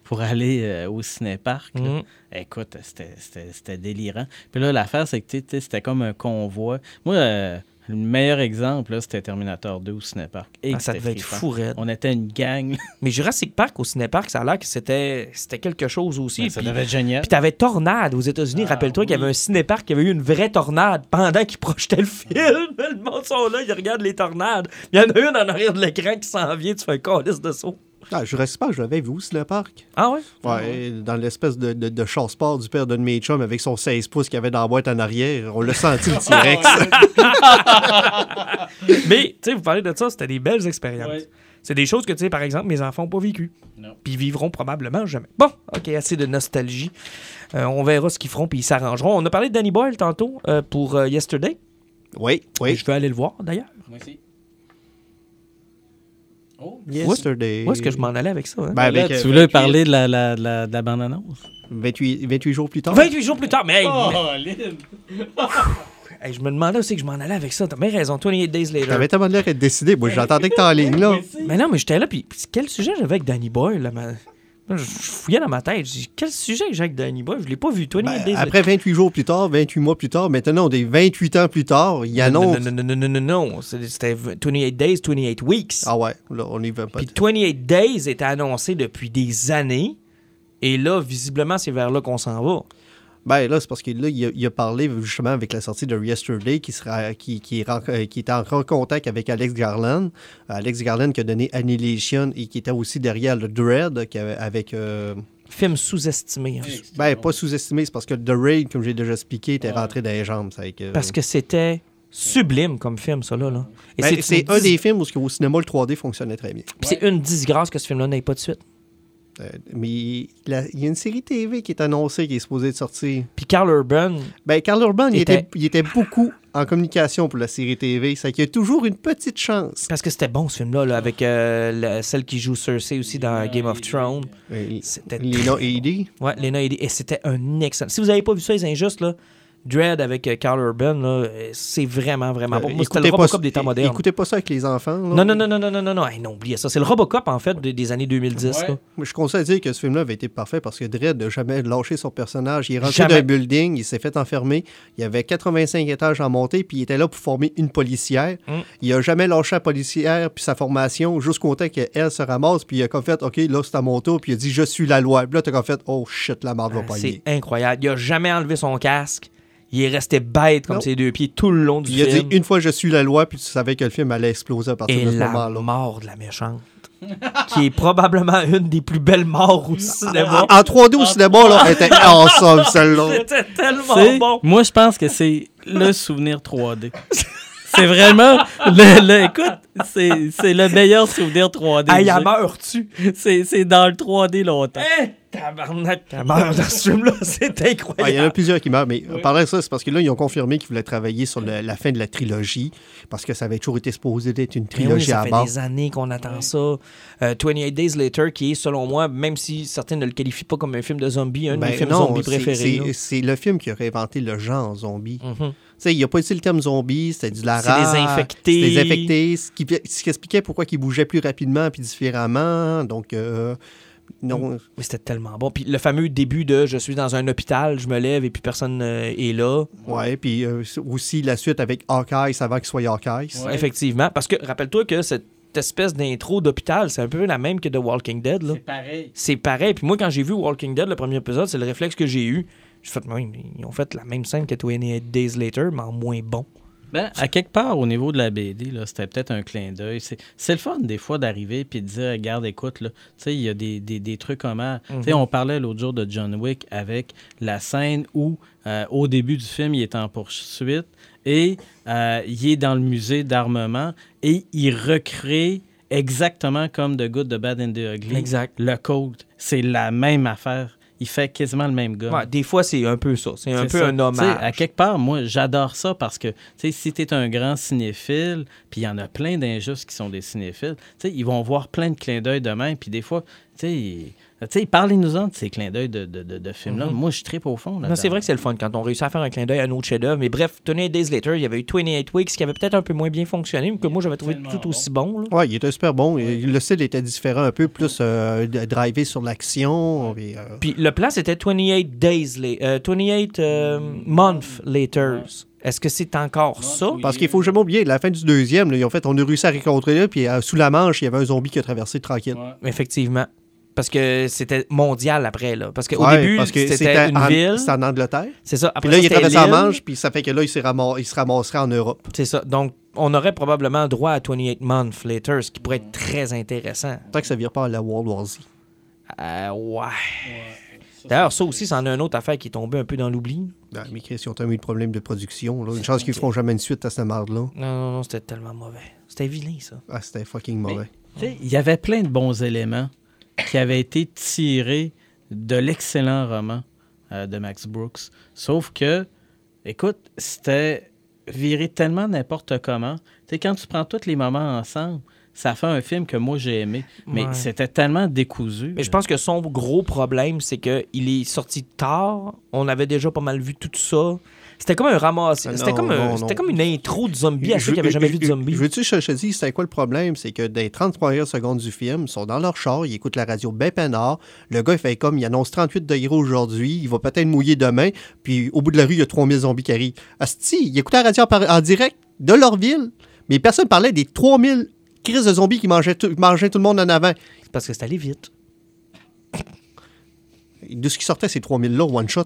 pour aller euh, au cinéparc, là, Mhm. écoute, c'était- c'était c'était délirant. Puis là, l'affaire, c'est que tu sais, c'était comme un convoi. Moi, euh, Le meilleur exemple, c'était Terminator 2 au Cinépark. Et Ah, ça devait être fou, raide. On était une gang. Mais Jurassic Park au Cinépark, ça a l'air que c'était quelque chose aussi. ça Puis- devait être génial. Puis t'avais Tornade aux États-Unis. Ah, Rappelle-toi qu'il y avait un cinépark qui avait eu une vraie tornade pendant qu'ils projetaient le film. Le monde sont là, ils regardent les tornades. Il y en a une en arrière de l'écran qui s'en vient, tu fais un calice de saut. Ah, Jurassic Park, je l'avais vu aussi, le parc? Ah ouais? Ouais, dans l'espèce de, de, de char-sport du père de mes chums avec son 16 pouces qu'il avait dans la boîte en arrière. On l'a senti, le T-Rex. Mais, tu sais, vous parlez de ça, c'était des belles expériences. Ouais. C'est des choses que, tu sais, par exemple, mes enfants n'ont pas vécues. Non. Puis ils vivront probablement jamais. Bon, OK, assez de nostalgie. Euh, on verra ce qu'ils feront, puis ils s'arrangeront. On a parlé de Danny Boyle tantôt euh, pour euh, Yesterday. oui, oui. Je vais aller le voir, d'ailleurs. Moi aussi. Oh. Yesterday. Où est-ce que je m'en allais avec ça? hein? Ben, avec, Là, euh, tu voulais 28 parler de la, la, la, de la bande-annonce? 28, 28 jours plus tard. 28 jours plus tard, mais hey, Oh, Hey, je me demandais aussi que je m'en allais avec ça. T'as bien raison. 28 Days Later. T'avais tellement l'air d'être décidé. Moi, j'entendais que t'es en ligne, là. Mais non, mais j'étais là. Puis quel sujet j'avais avec Danny Boy? Là, ma- Je fouillais dans ma tête. Je dis, quel sujet j'ai Danny Boy? Je l'ai pas vu. 28 Ben, Days après 28 jours plus tard, 28 mois plus tard, maintenant, des 28 ans plus tard, il annonce. Non, non, non, non, non, non, non. C'était 28 Days, 28 Weeks. Ah ouais, là, on y va pas. Puis 28 Days était annoncé depuis des années. Et là, visiblement, c'est vers là qu'on s'en va. Ben là, c'est parce que là, il a, il a parlé justement avec la sortie de Yesterday qui, sera, qui, euh, était encore en contact avec Alex Garland. Alex Garland qui a donné Annihilation et qui était aussi derrière le Dread qui avait- avec. euh, Film sous-estimé. hein. ben, pas sous-estimé, c'est parce que The Raid, comme j'ai déjà expliqué, était rentré dans les jambes. que- Parce que c'était sublime comme film, ça, là. là. Et Ben, c'est un dis- des films où au cinéma, le 3D fonctionnait très bien. Puis c'est une disgrâce que ce film-là n'ait pas de suite. Euh, mais il y a une série TV qui est annoncée, qui est supposée de sortir. Puis Carl Urban, Ben, Carl Urban, il Était- était, il était beaucoup en communication pour la série TV. C'est qu'il y a toujours une petite chance. parce que c'était bon ce film-là, là, avec euh, la- celle qui joue Cersei aussi dans Game of Thrones. C'était Lena Headey. Ouais, Lena Headey. Et c'était un excellent. Si vous n'avez pas vu ça, les injustes, là, Dread avec euh, Carl Urban, euh, c'est vraiment, vraiment bon. Euh, c'était le écoutez pas Robocop ça- des temps modernes. Écoutez pas ça avec les enfants. là. Non, non, non, non, non, non, non, non, Hey, non, oubliez ça. C'est le Robocop, en fait, de- des années 2010. Ouais. là. Moi, Je conseille à dire que ce film-là avait été parfait parce que Dredd n'a jamais lâché son personnage. Il est rentré Jamais. d'un building, il s'est fait enfermer. Il y avait 85 étages en montée, puis il était là pour former une policière. Mm. Il a jamais lâché la policière puis sa formation jusqu'au temps qu'elle se ramasse. Puis il a comme fait, OK, là, c'est à mon tour. Puis il a dit, je suis la loi. Puis là, t'as comme fait, oh shit, la marde va Ah, pas C'est incroyable. Il a jamais enlevé son casque. Il est resté bête comme Non. ses deux pieds tout le long du Il a film. dit, une fois, je suis la loi. Puis tu savais que le film allait exploser à partir Et de ce la moment-là. mort de la méchante, qui est probablement une des plus belles morts au cinéma. En 3D au cinéma, là, elle était awesome, celle-là. C'était tellement C'est- bon. Moi, je pense que c'est le souvenir 3D. c'est vraiment. Le, le- écoute, c'est c'est le meilleur souvenir 3D. Hey, que elle j'ai. meurt-tu? C'est c'est dans le 3D longtemps. Hé! Tabarnak, elle meurt dans ce film-là. C'est Ah, Il y en a incroyable. plusieurs qui meurent, mais euh, parlant de ça, c'est parce que là, ils ont confirmé qu'ils voulaient travailler sur le- la fin de la trilogie, parce que ça avait toujours été supposé d'être une oui, trilogie ça à fait des années qu'on attend ça. Euh, 28 Days Later, qui est, selon moi, même si certains ne le qualifient pas comme un film de zombie, un de Ben mes films non, zombies c'est- préférés. c'est- le film qui a réinventé le genre zombie. Tu Mhm. sais, il n'y a pas utilisé le terme zombie, c'était du lara. C'est des infectés. C'était des infectés, ce qui, ce qui expliquait pourquoi ils bougeaient plus rapidement puis différemment. Donc, euh, non. Mais c'était tellement bon. Puis le fameux début de je suis dans un hôpital, je me lève et puis personne euh, est là. Ouais, puis euh, aussi la suite avec Hawkeye avant qu'il soit Hawkeye. Ouais. Effectivement. Parce que rappelle-toi que cette espèce d'intro d'hôpital, c'est un peu la même que The Walking Dead. C'est pareil. C'est pareil. Puis moi, quand j'ai vu Walking Dead, le premier épisode, c'est le réflexe que j'ai eu. J'ai fait, ils ont fait la même scène que 28 Days Later, mais en moins bon. Ben, à quelque part, au niveau de la BD, c'était peut-être un clin d'œil. C'est, le fun, des fois, d'arriver et de dire Regarde, écoute, là, tu sais, il y a des, des, des trucs. Tu sais, on parlait l'autre jour de John Wick avec la scène où, euh, au début du film, il est en poursuite et euh, il est dans le musée d'armement et il recrée exactement comme The Good, The Bad and The Ugly. Exact. Le code. C'est la même affaire. Il fait quasiment le même gars. Ouais, des fois, c'est un peu ça. C'est un peu ça. un hommage. À quelque part, moi, j'adore ça parce que tu sais, si tu es un grand cinéphile, puis il y en a plein d'injustes qui sont des cinéphiles, tu sais, ils vont voir plein de clins d'œil demain, puis des fois, tu sais, sais, parlez-nous-en de ces clins d'œil de, de, de, de films-là. Mhm. Moi, je tripe au fond. Non, c'est vrai que c'est le fun quand on réussit à faire un clin d'œil à un autre chef-d'œuvre. Mais bref, 28 Days Later, il y avait eu 28 Weeks qui avait peut-être un peu moins bien fonctionné, mais que moi j'avais trouvé tout aussi bon. Ouais, il était super bon. Le style était différent, un peu plus euh, drivé sur l'action. puis, euh, Puis le plan c'était 28 Days la- euh, 28 euh, Months Later. Est-ce que c'est encore ça? Parce qu'il faut jamais oublier, la fin du deuxième, là, ils ont fait, on a réussi à rencontrer là, puis euh, sous la manche, il y avait un zombie qui a traversé tranquille. Effectivement. Parce que c'était mondial après, là. Parce qu'au Ouais, début, parce que c'était une en, ville. c'était en Angleterre. C'est ça. Après Puis là, ça, il est traversé la l'île. manche, puis ça fait que là, il, il se ramasserait en Europe. C'est ça. Donc, on aurait probablement droit à 28 Months Later, ce qui pourrait être très intéressant. Tant que ça vire pas à la World War Z. Euh, ouais. D'ailleurs, ça aussi, c'en est une autre affaire qui est tombée un peu dans l'oubli. Ben, mais Chris, ils ont eu de problèmes de production. Là. Une chance qu'ils feront jamais une suite à cette marde-là. Non, non, non, c'était tellement mauvais. C'était vilain, ça. Ah, c'était fucking mauvais. Tu sais, Il y avait plein de bons éléments qui avaient été tirés de l'excellent roman euh, de Max Brooks. Sauf que, écoute, c'était viré tellement n'importe comment. Tu sais, quand tu prends tous les moments ensemble, ça fait un film que moi j'ai aimé. Mais Ouais. c'était tellement décousu. Mais je pense que son gros problème, c'est qu'il est sorti tard. On avait déjà pas mal vu tout ça. C'était comme un ramassé. Ah C'était comme, un- comme une intro de zombie à ceux qui n'avaient jamais vu de zombie. Je veux-tu que je te dise, c'était quoi le problème? C'est que dans les 30 premières secondes du film, ils sont dans leur char, ils écoutent la radio ben peinard. Le gars, il fait comme, il annonce 38 degrés aujourd'hui, il va peut-être mouiller demain, puis au bout de la rue, il y a 3000 zombies qui arrivent. Asti, il écoutait la radio en direct de leur ville, mais personne parlait des 3000 crises de zombies qui mangeaient tout, mangeaient tout le monde en avant. C'est parce que c'est allé vite. De ce qui sortait, ces 3000-là, one shot.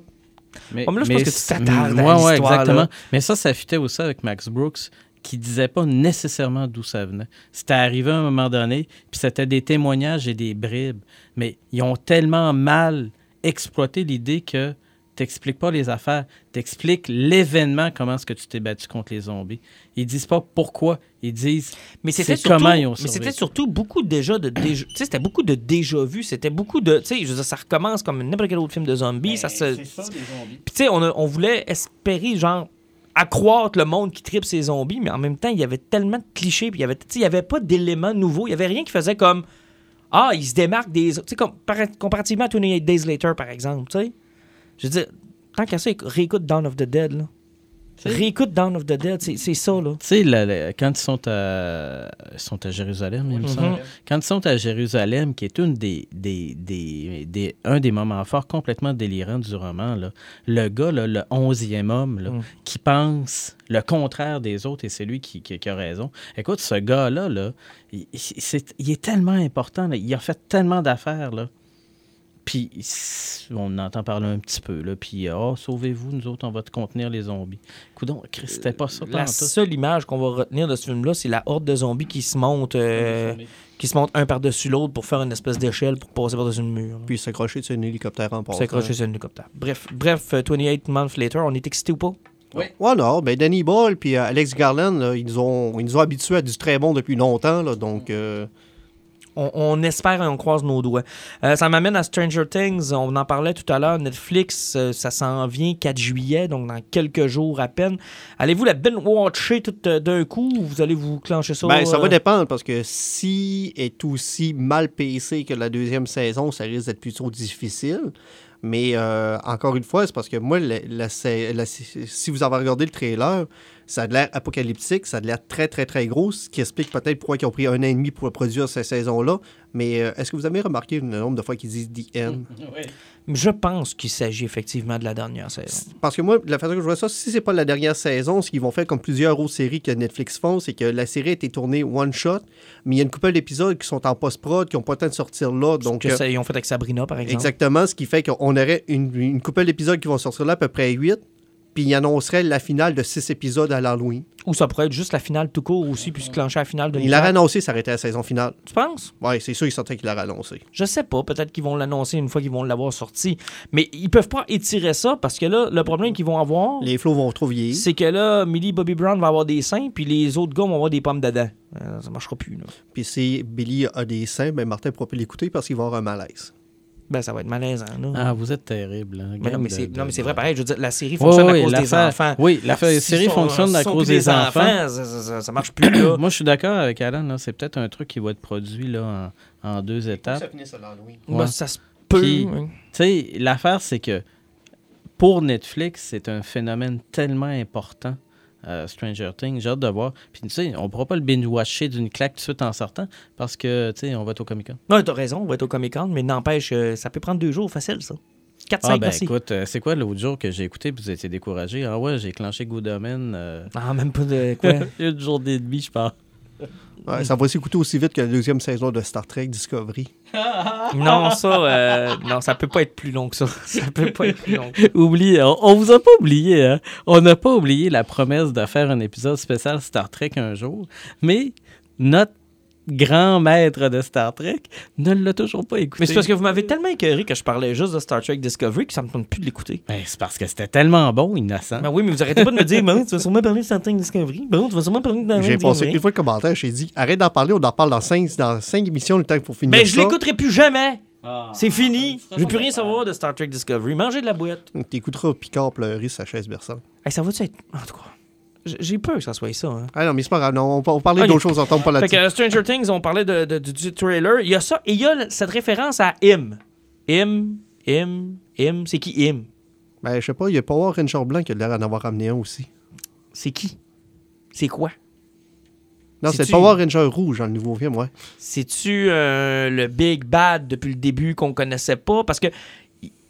Mais, Oh, mais là, je pense que tu ça- t'attardes à Ouais, ouais, l'histoire, exactement. là. Mais ça, ça fitait aussi avec Max Brooks, qui disait pas nécessairement d'où ça venait. C'était arrivé à un moment donné, puis c'était des témoignages et des bribes. Mais ils ont tellement mal exploité l'idée que t'expliques pas les affaires, t'expliques l'événement, comment est-ce que tu t'es battu contre les zombies. Ils disent pas pourquoi, ils disent Mais c'était comment ils ont mais survécu. c'était surtout beaucoup déjà de déjà, c'était beaucoup de déjà vu, c'était beaucoup de, tu sais, je veux dire, ça recommence comme n'importe quel autre film de zombies, ça se, puis tu sais, on, a- on voulait espérer genre accroître le monde qui tripe ces zombies, mais en même temps, il y avait tellement de clichés, puis il y avait, tu sais, il y avait pas d'éléments nouveaux, il y avait rien qui faisait comme ah, ils se démarquent des, tu sais, comme par- comparativement à 28 Days Later par exemple, tu sais, je veux dire, tant qu'à ça, réécoute Dawn of the Dead là, réécoute Dawn of the Dead, c'est ça là. Tu sais, quand ils sont à, sont à Jérusalem, il me Mhm. semble. Quand ils sont à Jérusalem, qui est une des, des, des, des- un des moments forts complètement délirants du roman, là, le gars, là, le onzième homme, là, Mm. qui pense le contraire des autres et c'est lui qui, qui- qui a raison. Écoute, ce gars-là, là, il, est tellement important. là. Il a fait tellement d'affaires. Là. Puis on entend parler un petit peu. Là, puis, oh, sauvez-vous, nous autres, on va te contenir les zombies. Coudon, Chris, c'était pas ça. La seule image qu'on va retenir de ce film-là, c'est la horde de zombies qui se monte, euh, qui se monte un par-dessus l'autre pour faire une espèce d'échelle pour passer par-dessus le mur. là. Puis s'accrocher sur un hélicoptère en passant. s'accrocher sur un hélicoptère. Bref, bref, euh, 28 Months Later, on est excité ou pas? Ouais, non, ben Danny Ball puis euh, Alex Garland, là, ils, nous ont, ils nous ont habitués à du très bon depuis longtemps, là, donc... euh, On, on espère et on croise nos doigts. Euh, ça m'amène à Stranger Things. On en parlait tout à l'heure. Netflix, euh, ça s'en vient 4 juillet, donc dans quelques jours à peine. Allez-vous la binge-watcher tout euh, d'un coup ou vous allez vous clencher ça? Ben, ça va dépendre parce que si est aussi mal pacé que la deuxième saison, ça risque d'être plutôt difficile. Mais euh, encore une fois, c'est parce que moi, si vous avez regardé le trailer, ça a de l'air apocalyptique, ça a de l'air très, très, très gros, ce qui explique peut-être pourquoi ils ont pris un an et demi pour produire cette saison-là. Mais euh, est-ce que vous avez remarqué le nombre de fois qu'ils disent The? Je pense qu'il s'agit effectivement de la dernière saison. Parce que moi, la façon que je vois ça, si c'est pas la dernière saison, ce qu'ils vont faire comme plusieurs autres séries que Netflix font, c'est que la série a été tournée one shot, mais il y a une couple d'épisodes qui sont en post-prod, qui n'ont pas le temps de sortir là. Donc, que euh, ça, ils ont fait avec Sabrina, par exemple. exactement, ce qui fait qu'on aurait une, une couple d'épisodes qui vont sortir là, à peu près 8, puis ils annonceraient la finale de 6 épisodes à l'Halloween. Ou ça pourrait être juste la finale tout court aussi, puis se clencher à la finale de Il l'a annoncé, ça été la saison finale. Tu penses? Ouais, c'est sûr, il sortait qu'il l'a annoncé. Je sais pas. Peut-être qu'ils vont l'annoncer une fois qu'ils vont l'avoir sorti. Mais ils peuvent pas étirer ça parce que là, le problème qu'ils vont avoir, Les flots vont trop vieillir. c'est que là, Millie Bobby Brown va avoir des seins, puis les autres gars vont avoir des pommes dedans. Euh, ça marchera plus, là. Puis si Billy a des seins, ben Martin pourra plus l'écouter parce qu'il va avoir un malaise. Ben, ça va être malaisant, là. Ah, vous êtes terrible. hein. Mais non, mais c'est, de- non, mais c'est de- vrai, pareil. Je veux dire, la série fonctionne à cause des enfants. Oui, la fa- Si série sont- fonctionne à cause des enfants. ça, ça- ça- ça marche plus, là. Moi, je suis d'accord avec Alan. là. C'est peut-être un truc qui va être produit là, en, en deux étapes. l'Halloween. Ben, ça se peut. Oui. Tu sais, l'affaire, c'est que pour Netflix, c'est un phénomène tellement important, euh, Stranger Things. J'ai hâte de voir. Puis, tu sais, on pourra pas le binge-watcher d'une claque tout de suite en sortant parce que, tu sais, on va être au Comic-Con. Ouais, t'as raison, on va être au Comic Con, mais n'empêche, euh, ça peut prendre deux jours, facile, ça. 4-5, Ah, ben merci. écoute, euh, c'est quoi l'autre jour que j'ai écouté puis vous étiez découragé? Ah ouais, j'ai clenché Good Omen. Ah, même pas de quoi. une journée et demie, je pense. Ouais, ça va s'écouter aussi vite que la deuxième saison de Star Trek Discovery. non, ça, euh, non, ça peut pas être plus long que ça. Ça peut pas être plus long. Oublie, on, on vous a pas oublié, hein? On n'a pas oublié la promesse de faire un épisode spécial Star Trek un jour, mais notre grand maître de Star Trek ne l'a toujours pas écouté. Mais c'est parce que vous m'avez tellement écœuré que je parlais juste de Star Trek Discovery que ça me tente plus de l'écouter. Ben, c'est parce que c'était tellement bon, innocent. Ben oui, mais vous arrêtez pas de me dire, bon, tu vas sûrement parler de Star Trek Discovery. Bon, tu vas sûrement parler de Star J'ai Trek passé une fois le commentaire, j'ai dit arrête d'en parler, on en parle dans cinq, dans cinq émissions le temps qu'il faut finir Mais Ben, je l'écouterai plus jamais. Ah. C'est fini. Je veux plus rien savoir de Star Trek Discovery. Mangez de la boîte. T'écouteras Picard pleurer sa chaise berçante. Hey, ça va-tu être. En tout cas, j'ai peur que ça soit ça. Hein. Ah non, mais c'est pas grave, non, on, on parlait Ok. d'autres choses, on tombe pas Fait là-dessus. que euh, Stranger Things, on parlait de, de- du, du trailer. Il y a ça. Et il y a cette référence à Im. Im, Im, Im. C'est qui Im? Ben, je sais pas, il y a Power Ranger blanc qui a l'air d'en avoir ramené un aussi. C'est qui? C'est quoi? Non, c'est le Power Ranger rouge dans le nouveau film, ouais. C'est-tu euh, le Big Bad depuis le début qu'on connaissait pas? Parce que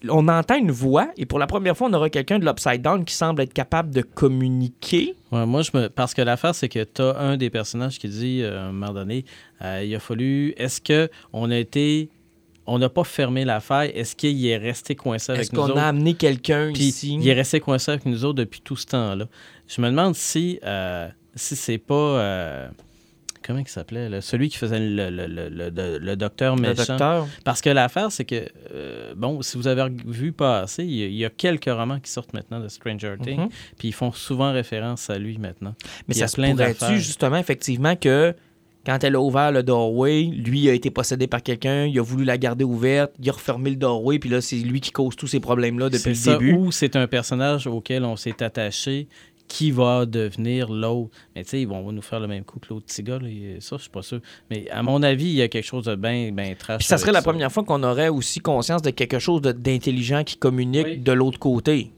on entend une voix et pour la première fois, on aura quelqu'un de l'Upside Down qui semble être capable de communiquer. Ouais, moi, je me... parce que l'affaire, c'est que tu as un des personnages qui dit, euh, à un moment donné, euh, il a fallu. Est-ce qu'on a été. On n'a pas fermé l'affaire. Est-ce qu'il est resté coincé avec Est-ce nous qu'on autres? a amené quelqu'un Puis ici? il est resté coincé avec nous autres depuis tout ce temps-là. Je me demande si, euh, si c'est pas. euh, comment il s'appelait là? Celui qui faisait le, le- le- le- docteur le méchant. docteur? Parce que l'affaire, c'est que, euh, bon, si vous avez vu passer, il y, a, il y a quelques romans qui sortent maintenant de Stranger Things, Mhm. puis ils font souvent référence à lui maintenant. Mais Il y a ça se plein pourrait-tu justement, effectivement, que quand elle a ouvert le doorway, lui a été possédé par quelqu'un, il a voulu la garder ouverte, il a refermé le doorway, puis là, c'est lui qui cause tous ces problèmes-là depuis le ça, début. Ou c'est un personnage auquel on s'est attaché qui va devenir l'autre. Mais tu sais, ils vont nous faire le même coup que l'autre petit gars. là, Ça, je suis pas sûr. Mais à mon avis, il y a quelque chose de bien ben trash. Puis ça serait la première fois qu'on aurait aussi conscience de quelque chose d'intelligent qui communique Oui. de l'autre côté.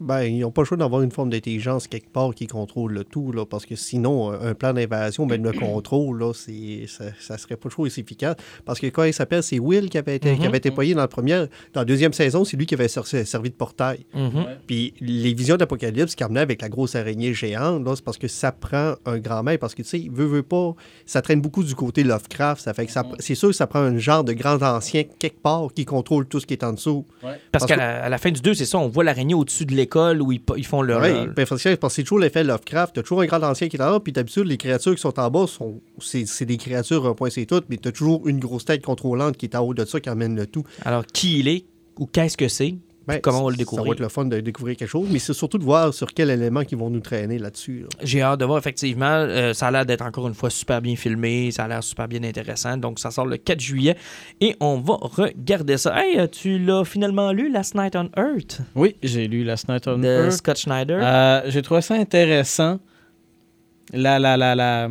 Ben, ils n'ont pas le choix d'avoir une forme d'intelligence quelque part qui contrôle le tout, là, parce que sinon, un plan d'invasion, ben, le contrôle, là, c'est, ça, ça serait pas trop aussi efficace. Parce que quand il s'appelle, c'est Will qui avait été, qui avait été payé dans la première, dans la deuxième saison, c'est lui qui avait ser- servi de portail. Mhm. Puis les visions d'Apocalypse qui amenaient avec la grosse araignée géante, là, c'est parce que ça prend un grand maître. Parce que, tu sais, veut, veut pas, ça traîne beaucoup du côté Lovecraft. Ça fait que ça, c'est sûr que ça prend un genre de grand ancien quelque part qui contrôle tout ce qui est en dessous. Parce, Parce qu'à que- la, fin du 2, c'est ça, on voit l'araignée au-dessus de où ils, font leur... Oui, ben, parce que c'est toujours l'effet Lovecraft. Tu as toujours un grand ancien qui est en bas, puis d'habitude, les créatures qui sont en bas, sont, c'est, des créatures, un point c'est tout, mais tu as toujours une grosse tête contrôlante qui est en haut de ça, qui amène le tout. Alors, qui il est ou qu'est-ce que c'est? Ben, Comment on va le Ça découvrir? va être le fun de découvrir quelque chose, mais c'est surtout de voir sur quel élément ils vont nous traîner là-dessus. là. J'ai hâte de voir, effectivement. Euh, ça a l'air d'être encore une fois super bien filmé. Ça a l'air super bien intéressant. Donc, ça sort le 4 juillet et on va regarder ça. Hey, tu l'as finalement lu, Last Night on Earth, Oui, j'ai lu Last Night on de Earth. Scott Schneider. Euh, j'ai trouvé ça intéressant. La, la, la, la...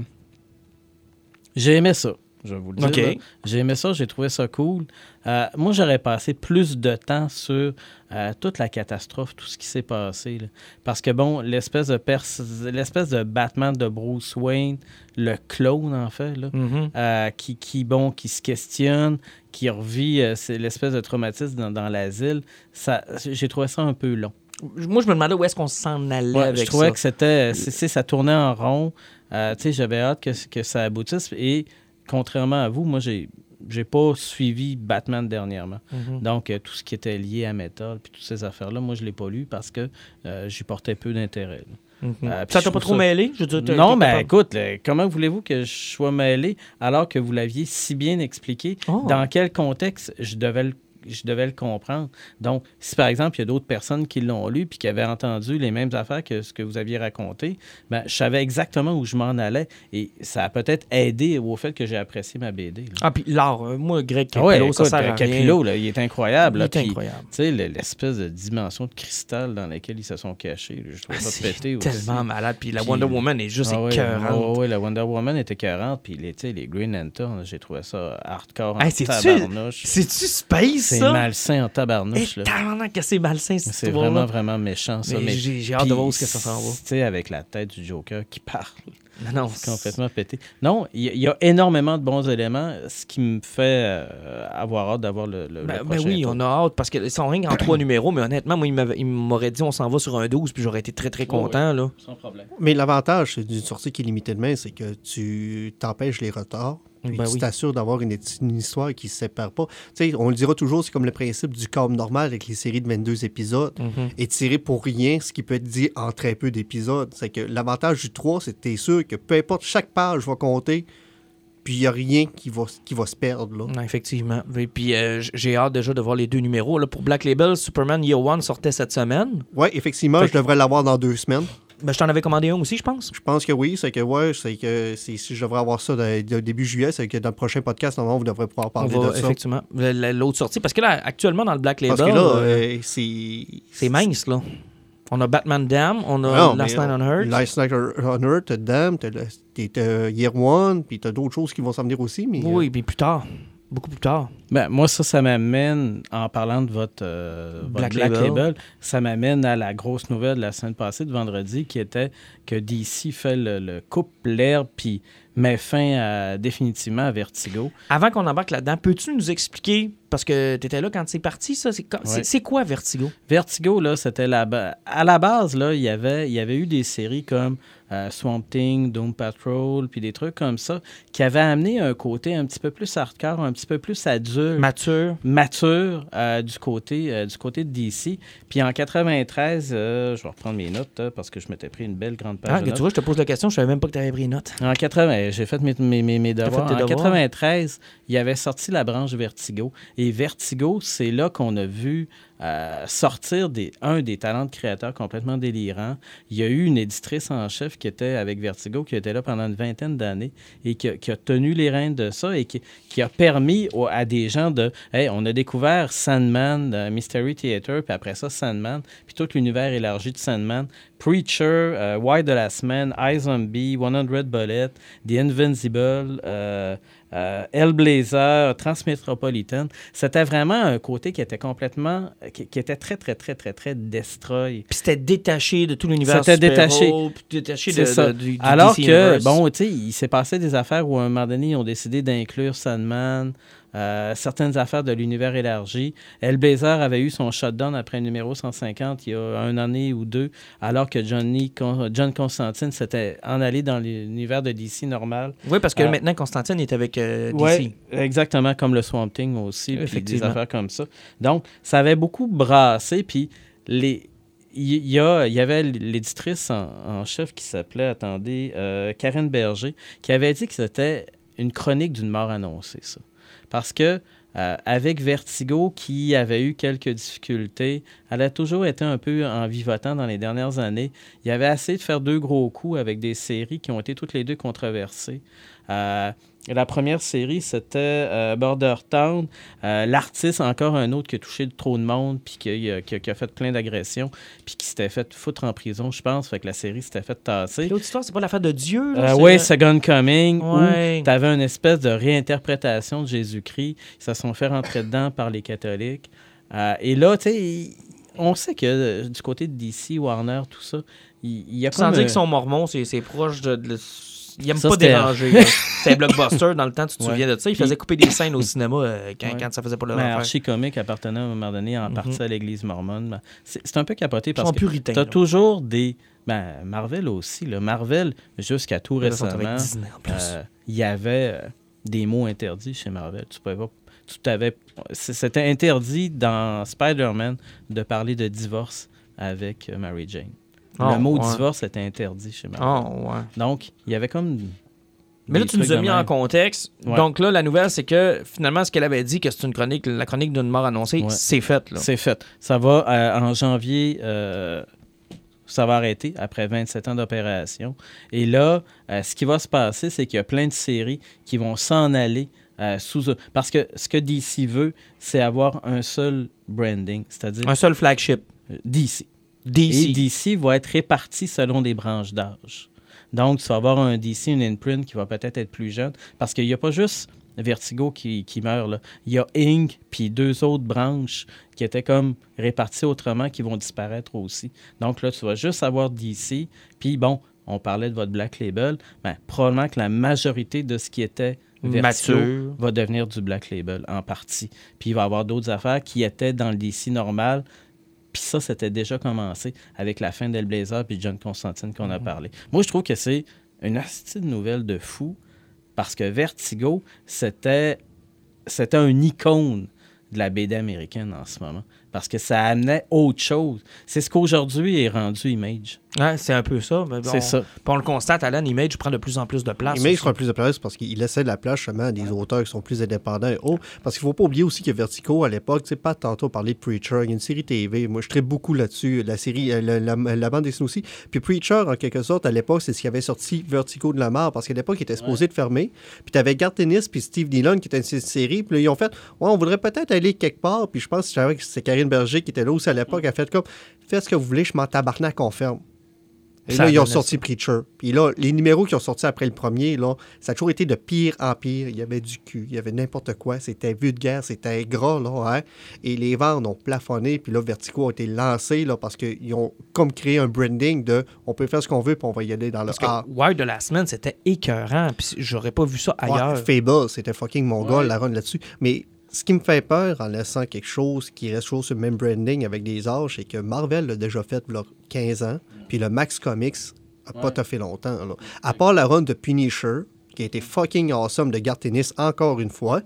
J'ai aimé ça, je vais vous le dire. J'ai aimé ça, j'ai trouvé ça cool. Euh, moi, j'aurais passé plus de temps sur euh, toute la catastrophe, tout ce qui s'est passé. là. Parce que, bon, l'espèce de, pers- l'espèce de Batman de Bruce Wayne, le clone, en fait, là, Mhm. euh, qui, qui, bon, qui se questionne, qui revit l'espèce de traumatisme dans, dans l'asile, ça, j'ai trouvé ça un peu long. Moi, je me demandais où est-ce qu'on s'en allait Ouais, avec je trouvais ça. que c'était, ça tournait en rond. Tu sais, j'avais hâte que, que ça aboutisse. Et contrairement à vous, moi, j'ai, j'ai pas suivi Batman dernièrement. Mhm. Donc, euh, tout ce qui était lié à Metal, puis toutes ces affaires-là, moi, je l'ai pas lu parce que euh, j'y portais peu d'intérêt. Euh, puis ça t'a pas trop ça- mêlé? Je veux dire, Non, mais capable- écoute, là, comment voulez-vous que je sois mêlé alors que vous l'aviez si bien expliqué? Oh. dans quel contexte je devais le je devais le comprendre. Donc, si par exemple, il y a d'autres personnes qui l'ont lu puis qui avaient entendu les mêmes affaires que ce que vous aviez raconté, ben, je savais exactement où je m'en allais et ça a peut-être aidé au fait que j'ai apprécié ma BD. là. Ah, puis l'art. euh, Moi, Greg Ah ouais, ça sert à rien. Là, il est incroyable. Il est incroyable. Tu sais, le- l'espèce de dimension de cristal dans laquelle ils se sont cachés, je trouve Ah, ça pété aussi. tellement malade. Puis la Wonder Woman est juste Ah ouais, écœurante. ouais, la Wonder Woman était écœurante, puis les, les Green Lantern, j'ai trouvé ça hardcore Hey, c'est-tu- tabarnouche. C'est malsain en Et tabarnouche. là. tabarnak que c'est malsain, C'est vraiment, vraiment méchant, ça. Mais Mais, j'ai- hâte puis, de voir où est-ce que ça s'en va. Tu sais, avec la tête du Joker qui parle. Non, C'est complètement pété. Non, il y, a- il y a énormément de bons éléments, ce qui me fait euh, avoir hâte d'avoir le, le, le Ben, ben oui, tour. on a hâte parce que sont ring en trois numéros, mais honnêtement, moi, il m'aurait dit on s'en va sur un 12, puis j'aurais été très très content. Là. Sans problème. Mais l'avantage d'une sortie qui est limitée de main, c'est que tu t'empêches les retards. Puis Ben tu oui. t'assures d'avoir une, une histoire qui ne se sépare pas. Tu sais, on le dira toujours, c'est comme le principe du câble normal avec les séries de 22 épisodes. Mhm. Étiré pour rien, ce qui peut être dit en très peu d'épisodes. C'est que l'avantage du 3, c'est que tu es sûr que peu importe, chaque page va compter, puis il n'y a rien qui va, qui va se perdre. Là. Non, effectivement. Et puis euh, j'ai hâte déjà de voir les deux numéros. Là, pour Black Label, Superman Year One sortait cette semaine. Oui, effectivement, Fait je devrais l'avoir dans deux semaines. Ben, je t'en avais commandé un aussi, je pense. Je pense que oui, c'est que ouais, c'est que si je devrais avoir ça de- de début juillet, c'est que dans le prochain podcast, normalement, vous devrez pouvoir parler va, de ça. effectivement. Le- le- L'autre sortie. Parce que là, actuellement, dans le Black Label, Parce que là, euh, euh, c'est. c'est mince, là. On a Batman Dam, on a Non, Last Night on Earth. Last Night on Earth, Dam, t'as Year One, puis t'as d'autres choses qui vont s'en venir aussi. Mais, Oui, puis plus tard. Beaucoup plus tard. Ben, moi, ça, ça m'amène, en parlant de votre, euh, votre Black Black, Label. Label. ça m'amène à la grosse nouvelle de la semaine passée, de vendredi, qui était que DC fait le, le coupe l'herbe puis met fin à- définitivement à Vertigo. Avant qu'on embarque là-dedans, peux-tu nous expliquer, parce que tu étais là quand c'est parti, ça, c'est co- c'est Ouais. c'est quoi Vertigo? Vertigo, là, c'était la ba- À la base, là, il y avait, il y avait eu des séries comme euh, Swamp Thing, Doom Patrol, puis des trucs comme ça, qui avaient amené un côté un petit peu plus hardcore, un petit peu plus adulte. Mature. mature euh, du, côté, euh, du côté de DC. Puis en 93, euh, je vais reprendre mes notes là, parce que je m'étais pris une belle grande page Ah, de que tu notes. vois, je te pose la question, je savais même pas que tu avais pris une note. En 80, j'ai fait mes, mes, mes, mes fait devoirs. En devoirs? 93, il y avait sorti la branche Vertigo. Et Vertigo, c'est là qu'on a vu euh, sortir des, un des talents de créateurs complètement délirants. Il y a eu une éditrice en chef qui était avec Vertigo, qui était là pendant une vingtaine d'années et qui a, tenu les rênes de ça et qui, a permis au- à des gens de... Hey, on a découvert Sandman, euh, Mystery Theater, puis après ça, Sandman, puis tout l'univers élargi de Sandman. Preacher, euh, Why the Last Man, iZombie, 100 Bullet, The Invincible, euh, Hellblazer, Transmetropolitan. C'était vraiment un côté qui était complètement, qui, qui était très, très, très, très, très destroy. Puis c'était détaché de tout l'univers C'était puis détaché de, C'est ça. de- du, du Alors DC que, Universe. bon, tu sais, il s'est passé des affaires où à un moment donné, ils ont décidé d'inclure Sandman, euh, certaines affaires de l'univers élargi. Hellblazer avait eu son shutdown après le numéro 150 il y a un année ou deux, alors que Johnny Con- John Constantine s'était en allé dans l'univers de DC normal. Oui, parce que Ah. maintenant, Constantine est avec euh, DC. Ouais, exactement comme le Swamp Thing aussi, puis des affaires comme ça. Donc, ça avait beaucoup brassé, puis les... Il y, a, il y avait l'éditrice en, en chef qui s'appelait, attendez, euh, Karen Berger, qui avait dit que c'était une chronique d'une mort annoncée, ça. Parce que euh, avec Vertigo, qui avait eu quelques difficultés, elle a toujours été un peu en vivotant dans les dernières années. Il y avait essayé de faire deux gros coups avec des séries qui ont été toutes les deux controversées. Euh, la première série, c'était euh, Border Town. Euh, L'artiste, encore un autre qui a touché trop de monde, puis qui, a- qui a- qui a fait plein d'agressions, puis qui s'était fait foutre en prison, je pense. Fait que la série s'était fait tasser. L'autre histoire, c'est pas l'affaire de Dieu. Euh, oui, Second Coming, Ouais. où tu avais une espèce de réinterprétation de Jésus-Christ. Ils se sont fait rentrer dedans par les catholiques. Et là, tu sais, on sait que du côté de DC, Warner, tout ça, il il y a Sans comme, dire qu'ils sont mormons, c'est c'est proche de. de- Ils aiment Ça, pas déranger. C'était un blockbuster dans le temps, tu te Ouais. souviens de ça. Ils Puis- faisaient couper des scènes au cinéma euh, quand, Ouais. quand ça faisait pas leur Mais. Archie Comics appartenait à un moment donné en partie à l'Église mormone. Ben, C'est un peu capoté parce que tu as toujours des. Ben, Marvel aussi. Là. Marvel, jusqu'à tout récemment, euh, il y avait euh, des mots interdits chez Marvel. Tu pouvais pas. Tu t'avais. c- C'était interdit dans Spider-Man de parler de divorce avec Mary Jane. Ah, Le mot ouais. divorce était interdit chez Marvel. Ah, ouais. Donc, il y avait comme. Mais là, tu nous as mis même. en contexte. Ouais. Donc là, la nouvelle, c'est que finalement, ce qu'elle avait dit, que c'est une chronique, la chronique d'une mort annoncée, c'est fait. C'est fait. Ça va euh, en janvier. euh, ça va arrêter après 27 ans d'opération. Et là, euh, ce qui va se passer, c'est qu'il y a plein de séries qui vont s'en aller euh, sous. Parce que ce que DC veut, c'est avoir un seul branding, c'est-à-dire Un seul flagship. DC. DC. Et DC va être réparti selon des branches d'âge. Donc, tu vas avoir un DC, une imprint qui va peut-être être plus jeune. Parce qu'il n'y a pas juste Vertigo qui, qui meurt. Là. Il y a Inc. puis deux autres branches qui étaient comme réparties autrement qui vont disparaître aussi. Donc là, tu vas juste avoir DC. Puis bon, on parlait de votre Black Label, ben, probablement que la majorité de ce qui était Vertigo Mature. va devenir du Black Label en partie. Puis il va y avoir d'autres affaires qui étaient dans le DC normal. Puis ça, c'était déjà commencé avec la fin d'Elblazer puis John Constantine qu'on a parlé. Moi, je trouve que c'est une astuce de nouvelle de fou parce que Vertigo, c'était c'était un icône de la BD américaine en ce moment. Parce que ça amenait autre chose. C'est ce qu'aujourd'hui est rendu Image. Ouais, c'est un peu ça. mais on- ça. on le constate, Alan, Image prend de plus en plus de place. Mais aussi. je prends plus de place parce qu'il laissait de la place justement à des auteurs qui sont plus indépendants et autres. Parce qu'il ne faut pas oublier aussi que Vertigo, à l'époque, tu sais, pas tantôt parler de Preacher, il y a une série TV. Moi, je traite beaucoup là-dessus, la série, euh, la, la- la bande dessinée aussi. Puis Preacher, en quelque sorte, à l'époque, c'est ce qui avait sorti Vertigo de la mort parce qu'à l'époque, il était supposé de fermer. Puis tu avais Garth Ennis puis Steve Dillon qui était une série. Puis là, ils ont fait, ouais, on voudrait peut-être aller quelque part. Puis je pense que c'est Karine Berger qui était là aussi à l'époque. Elle a fait comme, faites ce que vous voulez, je m'en tabarnak, on ferme. Et Ça là, ils ont sorti ça. Preacher. Puis là, les numéros qui ont sorti après le premier, là, ça a toujours été de pire en pire. Il y avait du cul, il y avait n'importe quoi. C'était vulgaire, c'était gras, là, hein. Et les ventes ont plafonné. Puis là, Vertigo a été lancé, là, parce qu'ils ont comme créé un branding de on peut faire ce qu'on veut, puis on va y aller dans le art. Wild de la semaine, c'était écœurant. Puis j'aurais pas vu ça ailleurs. Ouais, Fable, c'était fucking mongol, la run là-dessus. Mais ce qui me fait peur en laissant quelque chose qui reste toujours sur le même branding avec des âges, c'est que Marvel l'a déjà fait il y a 15 ans, puis le Max Comics a pas tout fait longtemps. là. À part la run de Punisher, qui a été fucking awesome de Garth Ennis encore une fois,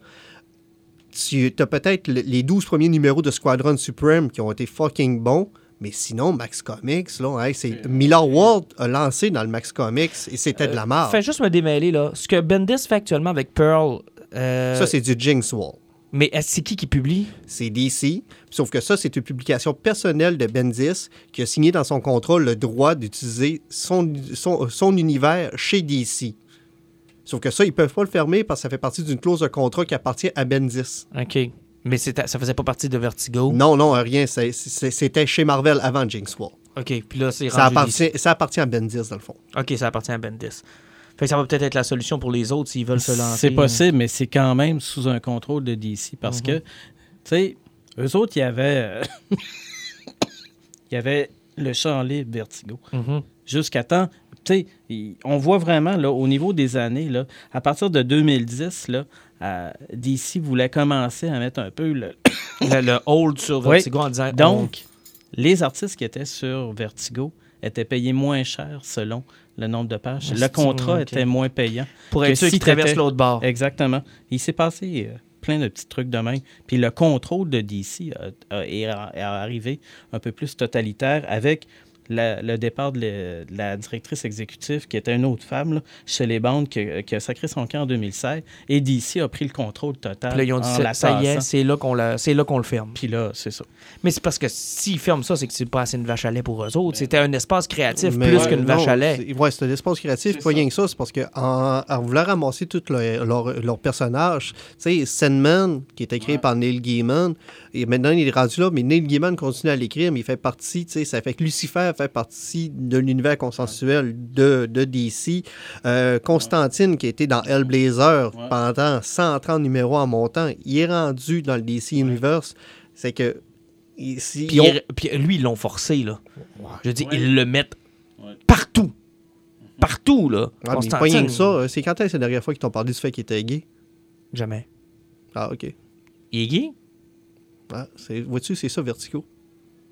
tu as peut-être le- les 12 premiers numéros de Squadron Supreme qui ont été fucking bons, mais sinon, Max Comics, là, hey, c'est Miller World a lancé dans le Max Comics et c'était de la merde. Fais juste me démêler, là. Ce que Bendis fait actuellement avec Pearl. euh, Ça, c'est du Jinx Wall. Mais c'est qui qui publie? C'est DC. Sauf que ça, c'est une publication personnelle de Bendis qui a signé dans son contrat le droit d'utiliser son, son, son univers chez DC. Sauf que ça, ils peuvent pas le fermer parce que ça fait partie d'une clause de contrat qui appartient à Bendis. OK. Mais ça faisait pas partie de Vertigo? Non, non, rien. C'était chez Marvel avant Jinx Wall. OK. Puis là, c'est Ça appartient, ça appartient à Bendis, dans le fond. OK, ça appartient à Bendis. Fait que ça va peut-être être la solution pour les autres s'ils veulent se lancer. C'est possible, mais c'est quand même sous un contrôle de DC parce que, tu sais, eux autres, il y avait. euh, Il y avait le champ libre Vertigo. Mhm. Jusqu'à temps. Tu sais, on voit vraiment, là, au niveau des années, là, à partir de 2010, là, euh, DC voulait commencer à mettre un peu le. le, le hold sur Oui. Vertigo en disant. Donc, les artistes qui étaient sur Vertigo étaient payés moins cher selon le nombre de pages. Ah, Le contrat était moins payant. pour être sûr si qu'ils traversent l'autre bord. Exactement. Il s'est passé euh, plein de petits trucs de même. Puis le contrôle de DC est arrivé un peu plus totalitaire avec la- le départ de, le- de la directrice exécutive, qui était une autre femme là, chez les bandes, qui, a- qui a sacré son camp en 2016. Et DC a pris le contrôle total. Puis là, ils ont dit ça, y est, c'est là qu'on la- c'est là qu'on le ferme. Puis là, c'est ça. Mais c'est parce que s'ils ferment ça, c'est que c'est pas assez une vache à lait pour eux autres. C'était un espace créatif Mais, plus qu'une vache à lait. c'est- Ouais, c'est un espace créatif, C'est pas ça. rien que ça. C'est parce qu'en en voulant ramasser tous leurs leur, leur personnages, tu sais, Sandman, qui était créé par Neil Gaiman, et maintenant il est rendu là, mais Neil Gaiman continue à l'écrire, mais il fait partie, tu sais, ça fait que Lucifer fait partie de l'univers consensuel de, de DC. Euh, Constantine, qui était dans Hellblazer pendant 130 numéros en montant, il est rendu dans le DC Universe. C'est que. Puis, ont- il- puis lui, ils l'ont forcé, là. Je dis, ils le mettent partout. Partout, là. Ah, mais pas Constantine. rien que ça. euh, C'est quand est-ce la dernière fois qu'ils t'ont parlé du fait qu'il était gay? Jamais. Ah, OK. Il est gay? Ah, c'est- Vois-tu, c'est ça, Vertigo.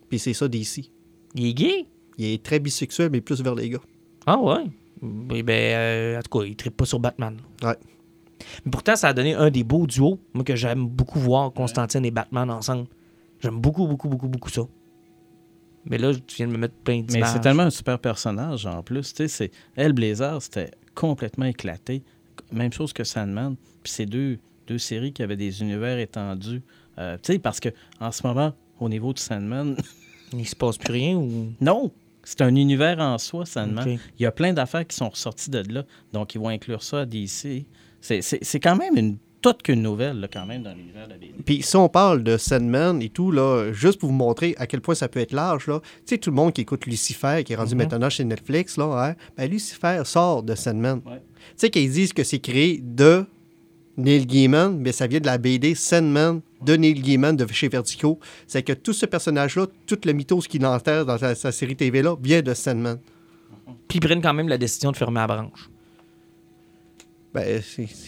Puis c'est ça, DC. Il est gay? Il est très bisexuel, mais plus vers les gars. Ah ouais? Ben, euh, en tout cas, il ne pas sur Batman. Ouais. Mais pourtant, ça a donné un des beaux duos, moi, que j'aime beaucoup voir, Constantine et Batman ensemble. J'aime beaucoup, beaucoup, beaucoup, beaucoup ça. Mais là, tu viens de me mettre plein Mais d'images. c'est tellement un super personnage en plus. Tu sais, c'est Hellblazer, c'était complètement éclaté. Même chose que Sandman. Puis c'est deux, deux séries qui avaient des univers étendus. Euh, tu sais, parce que en ce moment, au niveau de Sandman, Il se passe plus rien ou... non, c'est un univers en soi, Sandman. Il y a plein d'affaires qui sont ressorties de là. Donc, ils vont inclure ça à DC. C'est- C'est c'est quand même une toute qu'une nouvelle, là, quand même, dans l'univers de la BD. Puis si on parle de Sandman et tout, là, juste pour vous montrer à quel point ça peut être large, là, tu sais, tout le monde qui écoute Lucifer, qui est rendu Mhm. maintenant chez Netflix, là, hein, ben, Lucifer sort de Sandman. Ouais. Tu sais qu'ils disent que c'est créé de Neil Gaiman, mais ça vient de la BD Sandman de Neil Gaiman de chez Vertigo. C'est que tout ce personnage-là, toute le mythos qu'il enterre dans sa, sa série TV-là, vient de Sandman. Puis ils prennent quand même la décision de fermer la branche. Ben,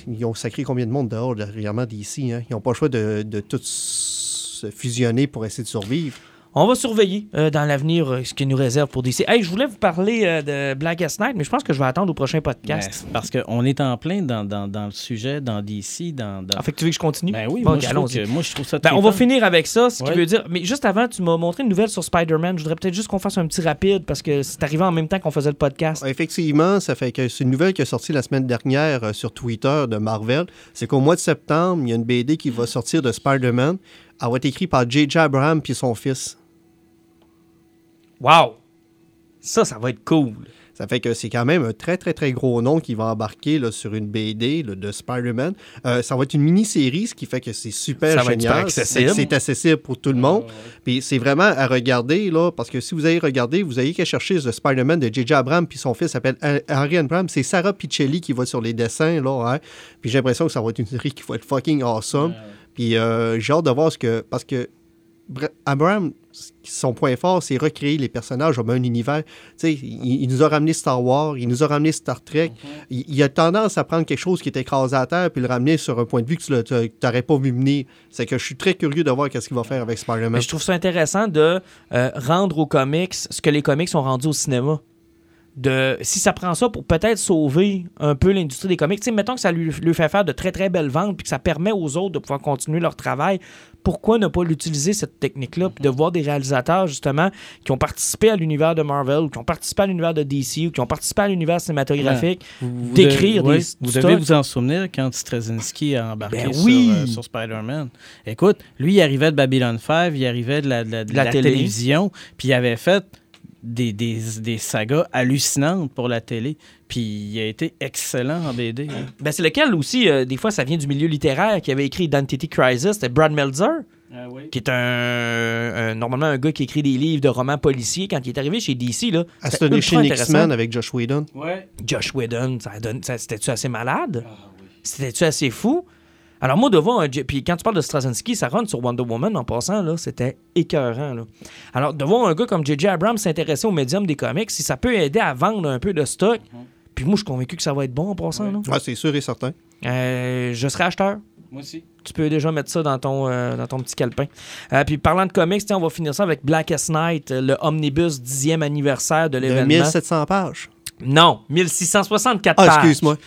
ils ont sacré combien de monde dehors dernièrement d'ici. Hein? Ils n'ont pas le choix de, de tout se fusionner pour essayer de survivre. On va surveiller euh, dans l'avenir euh, ce qu'il nous réserve pour DC. Hey, je voulais vous parler euh, de Blackest Night, mais je pense que je vais attendre au prochain Ben, podcast. c'est parce qu'on est en plein dans, dans, dans le sujet, dans DC, dans... dans... En fait, tu veux que je continue? Ben oui, Bon, moi, je trouve que- moi, je trouve ça Ben, très on va finir avec ça, ce qui Ouais. veut dire. Mais juste avant, tu m'as montré une nouvelle sur Spider-Man. Je voudrais peut-être juste qu'on fasse un petit rapide parce que c'est arrivé en même temps qu'on faisait le podcast. Effectivement, ça fait que c'est une nouvelle qui est sortie la semaine dernière euh, sur Twitter de Marvel. C'est qu'au mois de septembre, il y a une BD qui va sortir de Spider-Man. Elle va être écrite par J.J. Abraham puis son fils. Wow! Ça, ça va être cool. Ça fait que c'est quand même un très, très, très gros nom qui va embarquer là, sur une BD là, de Spider-Man. Euh, ça va être une mini-série, ce qui fait que c'est super Ça va être génial. C'est accessible pour tout le monde. Puis c'est vraiment à regarder, là, parce que si vous allez regarder, vous avez qu'à chercher le Spider-Man de J.J. Abrams, puis son fils s'appelle Harry Abrams. C'est Sarah Piccelli qui va sur les dessins, là. hein. Puis j'ai l'impression que ça va être une série qui va être fucking awesome. Puis euh, j'ai hâte de voir ce que. Parce que Bra- Abrams, son point fort, c'est recréer les personnages dans un univers. Tu sais, il, il nous a ramené Star Wars, il nous a ramené Star Trek. il, il a tendance à prendre quelque chose qui est écrasé à terre puis le ramener sur un point de vue que tu n'aurais pas vu venir. C'est que je suis très curieux de voir qu'est-ce qu'il va faire avec Spider-Man. Mais je trouve ça intéressant de euh, rendre aux comics ce que les comics ont rendu au cinéma. De, si ça prend ça pour peut-être sauver un peu l'industrie des comics, mettons que ça lui, lui fait faire de très très belles ventes puis que ça permet aux autres de pouvoir continuer leur travail, pourquoi ne pas l'utiliser cette technique-là puis de voir des réalisateurs justement qui ont participé à l'univers de Marvel ou qui ont participé à l'univers de DC ou qui ont participé à l'univers cinématographique Vous d'écrire des ouais, Vous stocks. devez vous en souvenir quand Straczynski a embarqué Ben sur, euh, sur Spider-Man. Écoute, lui, il arrivait de Babylon 5, il arrivait de la, de la- de La la télé. télévision, puis il avait fait des, des, des sagas hallucinantes pour la télé. Puis il a été excellent en BD. hein. Ben, c'est lequel aussi, euh, des fois ça vient du milieu littéraire qui avait écrit Identity Crisis, c'était Brad Meltzer. qui est un, un- normalement un gars qui écrit des livres de romans policiers. Quand il est arrivé chez DC, là, c'était ultra intéressant. X-Men avec Josh Whedon. Ouais. Josh Whedon, ça donne- ça- c'était-tu assez malade? C'était-tu assez fou? Alors moi, de voir un... J- Puis quand tu parles de Straczynski, ça rentre sur Wonder Woman en passant, là, c'était écœurant. Là. Alors de voir un gars comme J.J. Abrams s'intéresser au médium des comics, si ça peut aider à vendre un peu de stock, puis moi, je suis convaincu que ça va être bon en passant. là. Ouais, c'est sûr et certain. Euh, je serai acheteur. Moi aussi. Tu peux déjà mettre ça dans ton, euh, dans ton petit calepin. Euh, puis parlant de comics, tiens, on va finir ça avec Blackest Night, le omnibus 10e anniversaire de De l'événement. 1700 pages. Non, 1664 Ah, pages. excuse-moi.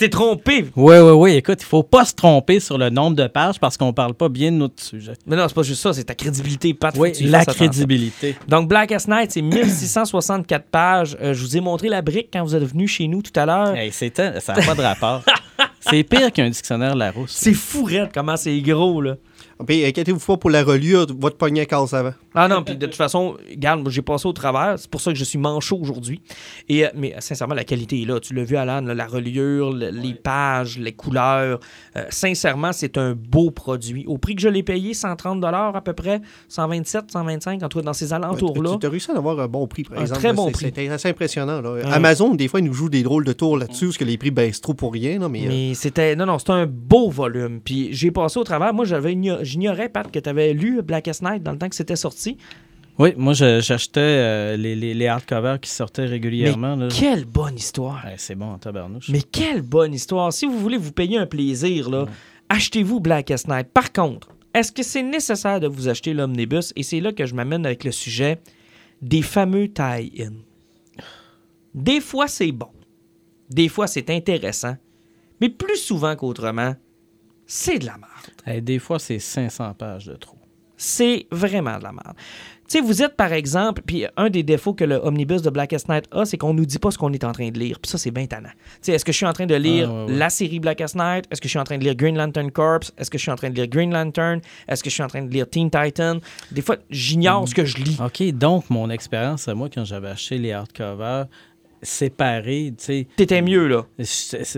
T'es trompé. Oui, oui, oui. Écoute, il faut pas se tromper sur le nombre de pages parce qu'on parle pas bien de notre sujet. Mais non, c'est pas juste ça, c'est ta crédibilité, Pat. Oui, la crédibilité. Donc, Blackest Night, c'est 1664 pages. Euh, je vous ai montré la brique quand vous êtes venu chez nous tout à l'heure. Hey, ça n'a pas de rapport. C'est pire qu'un dictionnaire Larousse. C'est fou, raide, comment c'est gros, là. Puis inquiétez-vous pas pour la reliure, votre poignet casse avant. Ah non, puis de toute façon, regarde, moi, j'ai passé au travers. C'est pour ça que je suis manchot aujourd'hui. Et, euh, mais sincèrement, la qualité est là. Tu l'as vu, Alan, là, la reliure, le- les pages, les couleurs. Euh, sincèrement, c'est un beau produit. Au prix que je l'ai payé, 130 à peu près, 127, 125, en tout cas dans ces alentours-là. Tu as réussi à avoir un bon prix, par Un exemple. très bon C'est- prix. C'était assez impressionnant. là. Amazon, des fois, ils nous jouent des drôles de tours là-dessus, parce que les prix baissent trop pour rien. là, mais, euh, c'était. Non, non, c'était un beau volume. Puis j'ai passé au travers. Moi, j'avais igno- j'ignorais, Pat, que tu avais lu Blackest Night dans le temps que c'était sorti. Oui, moi, j'achetais euh, les, les, les hardcovers qui sortaient régulièrement. là. Quelle bonne histoire. Ouais, c'est bon tabarnouche. Mais quelle bonne histoire. Si vous voulez vous payer un plaisir, là, achetez-vous Blackest Night. Par contre, est-ce que c'est nécessaire de vous acheter l'omnibus? Et c'est là que je m'amène avec le sujet des fameux tie-in. Des fois, c'est bon. Des fois, c'est intéressant. Mais plus souvent qu'autrement, c'est de la merde. Hey, des fois, c'est 500 pages de trop. c'est vraiment de la merde. Tu sais, vous êtes par exemple, puis un des défauts que le omnibus de Blackest Night a, c'est qu'on nous dit pas ce qu'on est en train de lire. Puis ça, c'est bien tannant. Tu sais, est-ce que je suis en train de lire Ah, ouais, ouais. la série Blackest Night? Est-ce que je suis en train de lire Green Lantern Corps? Est-ce que je suis en train de lire Green Lantern? Est-ce que je suis en train de lire Teen Titan? Des fois, j'ignore ce que je lis. OK, donc mon expérience à moi, quand j'avais acheté les hardcovers séparés, tu sais, T'étais mieux, là.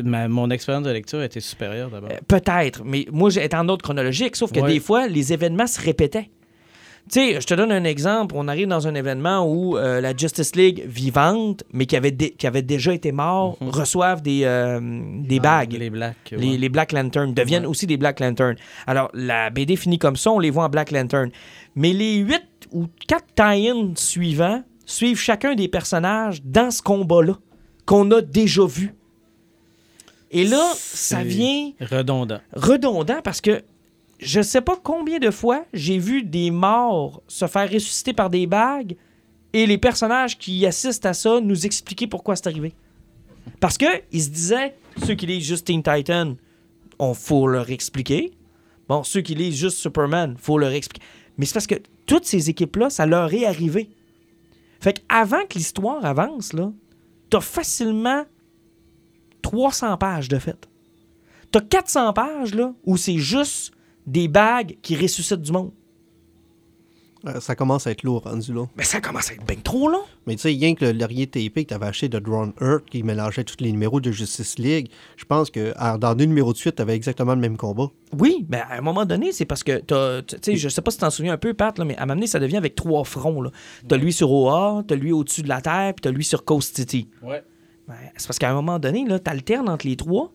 ma- mon expérience de lecture était supérieure d'abord. Euh, Peut-être, mais moi, j'étais en ordre chronologique, sauf que Ouais. des fois, les événements se répétaient. Tu sais, je te donne un exemple. On arrive dans un événement où euh, la Justice League vivante, mais qui avait, qui avait déjà été mort, reçoivent des, euh, des bagues. Ah, Les blacks. Les, ouais. les Black Lantern deviennent Ouais. aussi des Black Lantern. Alors, la BD finit comme ça, on les voit en Black Lantern. Mais les huit ou quatre tie-ins suivants suivre chacun des personnages dans ce combat-là qu'on a déjà vu. Et là, ça vient Redondant. redondant parce que je sais pas combien de fois j'ai vu des morts se faire ressusciter par des bagues et les personnages qui assistent à ça nous expliquer pourquoi c'est arrivé. Parce que ils se disaient, ceux qui lisent juste Teen Titan, on faut leur expliquer. Bon, ceux qui lisent juste Superman, faut leur expliquer. Mais c'est parce que toutes ces équipes-là, ça leur est arrivé. Fait qu'avant que l'histoire avance, là, t'as facilement 300 pages de fait. T'as 400 pages, là, où c'est juste des bagues qui ressuscitent du monde. Euh, ça commence à être lourd rendu là. Mais ça commence à être bien trop long. Mais tu sais, rien que le laurier TP que tu avais acheté de Drone Earth qui mélangeait tous les numéros de Justice League, je pense que à- dans deux numéros de suite, tu avais exactement le même combat. Oui, mais à un moment donné, c'est parce que t'as. Tu sais, je sais pas si t'en souviens un peu, Pat, là, mais à m'amener, ça devient avec trois fronts. là. T'as lui sur OA, t'as lui au-dessus de la Terre, puis t'as lui sur Coast City. Ouais. Ben, c'est parce qu'à un moment donné, là, t'alternes entre les trois,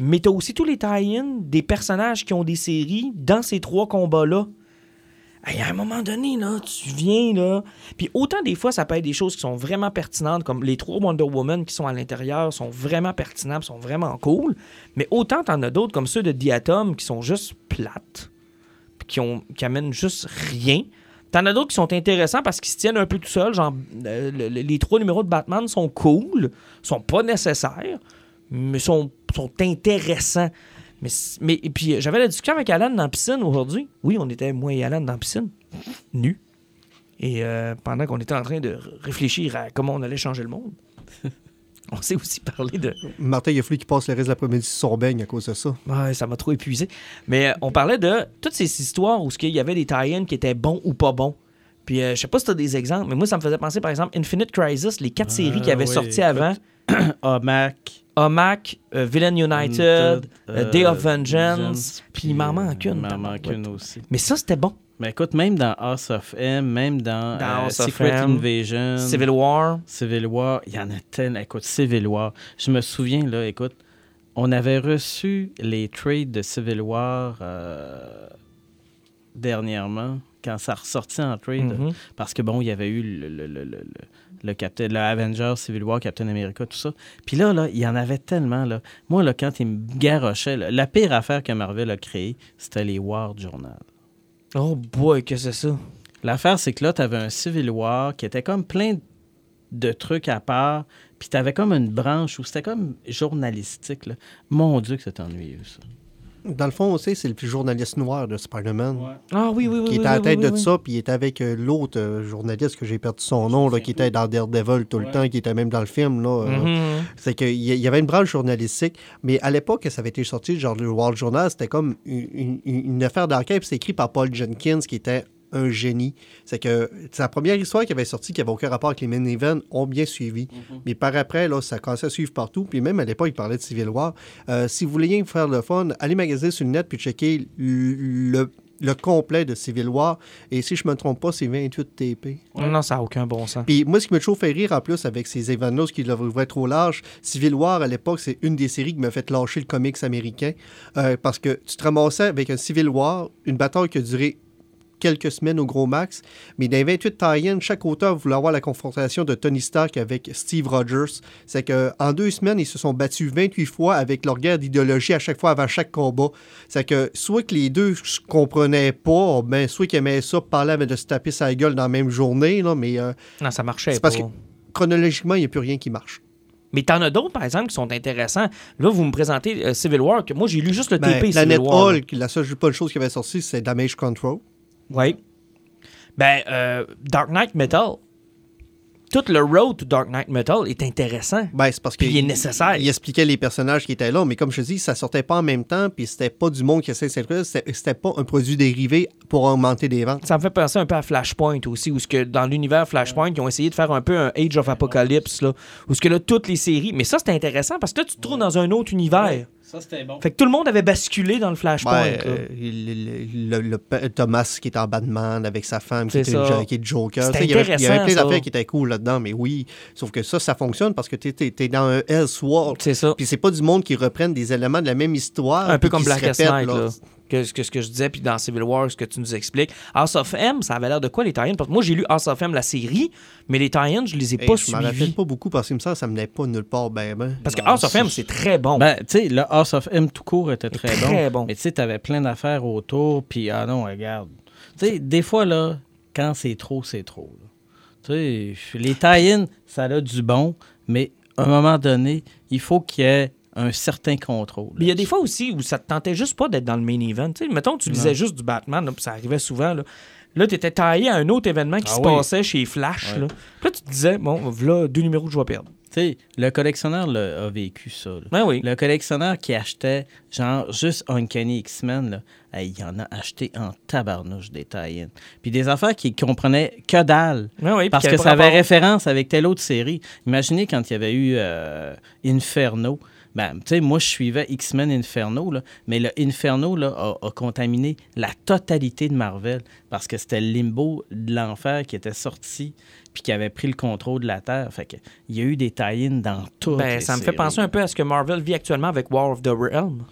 mais t'as aussi tous les tie-ins des personnages qui ont des séries dans ces trois combats-là. Hey, à un moment donné, là, tu viens, là. Puis autant des fois, ça peut être des choses qui sont vraiment pertinentes, comme les trois Wonder Woman qui sont à l'intérieur sont vraiment pertinents, sont vraiment cool. Mais autant t'en as d'autres, comme ceux de Diatom, qui sont juste plates, qui, ont, qui amènent juste rien. T'en as d'autres qui sont intéressants parce qu'ils se tiennent un peu tout seuls. Genre, euh, le- le- les trois numéros de Batman sont cool, sont pas nécessaires, mais sont, sont intéressants. Mais, mais et puis, euh, j'avais la discussion avec Alan dans la piscine aujourd'hui. Oui, on était, moi et Alan, dans la piscine, nus. Et euh, pendant qu'on était en train de réfléchir à comment on allait changer le monde, on s'est aussi parlé de. Martin, il a fallu qu'il passe le reste de l'après-midi sur son beigne à cause de ça. Ouais, ça m'a trop épuisé. Mais euh, on parlait de toutes ces histoires où il y avait des tie qui étaient bons ou pas bons. Puis euh, je sais pas si tu as des exemples, mais moi, ça me faisait penser, par exemple, Infinite Crisis, les quatre séries qui Ah avaient oui, sorti écoute. avant. Omac. Omac, euh, Villain United, euh, Day of Vengeance, puis il m'en manque une. Il m'en manque tabarouette. une aussi. Mais ça, c'était bon. Mais écoute, même dans House of M, même dans, euh, Secret M, Invasion, Civil War. Civil War, il y en a tellement. Écoute, Civil War, je me souviens, là, écoute, on avait reçu les trades de Civil War euh, dernièrement, quand ça ressortit en trade, Mhm. parce que, bon, il y avait eu le, le, le, le, le- Captain, le Avengers, Civil War, Captain America, tout ça. Puis là, là, il y en avait tellement, là. Moi, là, quand il me garochait, là, la pire affaire que Marvel a créée, c'était les War Journal. Oh boy, que c'est ça. L'affaire, c'est que là, tu avais un Civil War qui était comme plein de trucs à part, puis tu avais comme une branche où c'était comme journalistique. là. Mon Dieu, que c'est ennuyeux, ça. Dans le fond, aussi, c'est le plus journaliste noir de Spider-Man. Ah oui, oui, oui. Qui oui, était à la tête oui, de oui. ça, puis il était avec euh, l'autre euh, journaliste que j'ai perdu son nom, là, qui était dans Daredevil tout le temps, qui était même dans le film. Là, euh, Mhm. C'est qu'il y y avait une branche journalistique, mais à l'époque, que ça avait été sorti, genre le Wall Journal, c'était comme une, une- une affaire d'enquête, puis c'était écrit par Paul Jenkins, qui était un génie. C'est que c'est la première histoire qui avait sorti, qui avait aucun rapport avec les main events, ont bien suivi. Mais par après, là, ça commençait à suivre partout. Puis même à l'époque, il parlait de Civil War. Euh, si vous voulez faire le fun, allez magasiner sur le net puis checker le, le complet de Civil War. Et si je me trompe pas, c'est 28 TP. Non, ça n'a aucun bon sens. Puis moi, ce qui m'a toujours fait rire en plus avec ces événements qui l'ouvraient trop large, Civil War à l'époque, c'est une des séries qui m'a fait lâcher le comics américain. Euh, parce que tu te ramassais avec un Civil War, une bataille qui a duré quelques semaines au gros max, mais dans les 28 tie chaque auteur voulait avoir la confrontation de Tony Stark avec Steve Rogers. C'est qu'en deux semaines, ils se sont battus 28 fois avec leur guerre d'idéologie à chaque fois avant chaque combat. C'est que soit que les deux se comprenaient pas, ben, soit qu'ils aimaient ça, parler avec de se taper sa gueule dans la même journée, là, mais euh, Non, ça marchait c'est pas. parce que chronologiquement, il n'y a plus rien qui marche. Mais t'en as d'autres, par exemple, qui sont intéressants. Là, vous me présentez euh, Civil War, que moi, j'ai lu juste le Ben, TP Civil War. Hulk, la seule chose qui avait sorti, c'est Damage Control. Oui. Ben, euh, Dark Knight Metal. Tout le road to Dark Knight Metal est intéressant. Ben, c'est parce Puis que il est nécessaire. Il expliquait les personnages qui étaient là, mais comme je dis, ça sortait pas en même temps, puis c'était pas du monde qui essayait de c'était c'était pas un produit dérivé pour augmenter des ventes. Ça me fait penser un peu à Flashpoint aussi, où ce que dans l'univers Flashpoint, ils ont essayé de faire un peu un Age of Apocalypse, là, où ce que là, toutes les séries. Mais ça, c'était intéressant parce que là, tu te trouves dans un autre univers. Ça, c'était bon. Fait que tout le monde avait basculé dans le Flashpoint. Ben, là. euh, le, le- le- le- Thomas qui est en Batman avec sa femme qui est, une- qui est Joker. Il y avait, il y avait plein d'affaires qui étaient cool là-dedans, mais oui. Sauf que ça, ça fonctionne parce que tu es, dans un Elseworld. C'est ça. Puis c'est pas du monde qui reprennent des éléments de la même histoire. Un peu comme qui se Que ce que, ce que je disais, puis dans Civil War, ce que tu nous expliques. House of M, ça avait l'air de quoi les tie Parce que moi, j'ai lu House of M, la série, mais les tie je les ai Hey, pas je m'en rappelle suivis. pas beaucoup parce que me semble que ça menait pas nulle part ben ben. Parce que House of M, c'est très bon. Ben, tu sais, le House of M tout court était très, très bon. bon. Mais tu sais, t'avais plein d'affaires autour, puis ah non, regarde. Tu sais, des fois, là, quand c'est trop, c'est trop. là. Tu sais, les tie ça a du bon, mais à un moment donné, il faut qu'il y ait un certain contrôle. Il y a des fois aussi où ça te tentait juste pas d'être dans le main event. Tu sais, mettons, tu lisais juste du Batman, là, ça arrivait souvent. Là, là tu étais taillé à un autre événement qui Ah se oui. passait chez Flash. Ouais. Là. Puis là, tu te disais, bon, voilà deux numéros que je vais perdre. Le collectionneur là, a vécu ça. Ben oui. Le collectionneur qui achetait, genre, juste Uncanny X-Men, hey, il en a acheté en tabarnouche des tie Puis des affaires qui comprenaient que dalle. Ben oui, Parce qu'il que ça avait rapport. référence avec telle autre série. Imaginez quand il y avait eu euh, Inferno. Ben, tu sais, moi, je suivais X-Men Inferno, là, mais le Inferno là, a, a contaminé la totalité de Marvel parce que c'était le limbo de l'enfer qui était sorti puis qui avait pris le contrôle de la Terre. Fait que, il y a eu des tie dans tout. Ben, ça me fait penser un peu à ce que Marvel vit actuellement avec War of the Realm.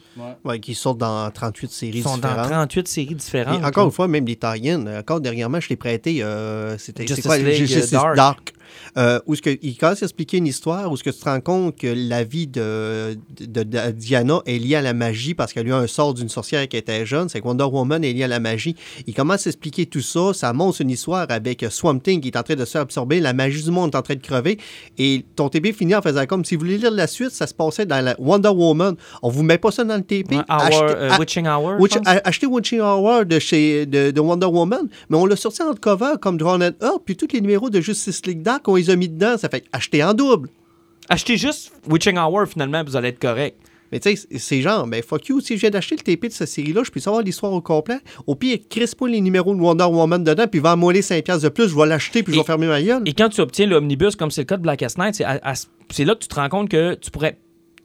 Ouais, qui sortent dans 38 séries Ils sont dans différentes. 38 séries différentes. Et encore une fois, même les tie-in, euh, encore dernièrement, je l'ai prêté, euh, c'était Justice quoi, League, Justice euh, Dark. Dark. Euh, où ce que, il commence à expliquer une histoire où ce que tu te rends compte que la vie de, de, de Diana est liée à la magie parce qu'elle a eu un sort d'une sorcière qui était jeune, c'est que Wonder Woman est liée à la magie. Il commence à expliquer tout ça, ça montre une histoire avec Swamp Thing qui est en train de se faire absorber, la magie du monde est en train de crever, et ton TP finit en faisant comme si vous voulez lire la suite, ça se passait dans la Wonder Woman. On vous met pas ça dans le TP. Achetez- euh, Witching Hour. Witch- Witching Hour de, chez, de, de Wonder Woman, mais on l'a sorti en cover comme Drawn and Up, puis tous les numéros de Justice League Dark, on les a mis dedans, ça fait acheter en double. Achetez juste Witching Hour, finalement, vous allez être correct. Mais tu sais, c'est genre, ben fuck you, si je viens d'acheter le TP de cette série-là, je peux savoir l'histoire au complet. Au pire, crisse pas les numéros de Wonder Woman dedans, puis vends-moi les 5$ piastres de plus, je vais l'acheter, puis je vais fermer ma gueule. Et quand tu obtiens l'omnibus, comme c'est le cas de Blackest Night, c'est là que tu te rends compte que tu pourrais.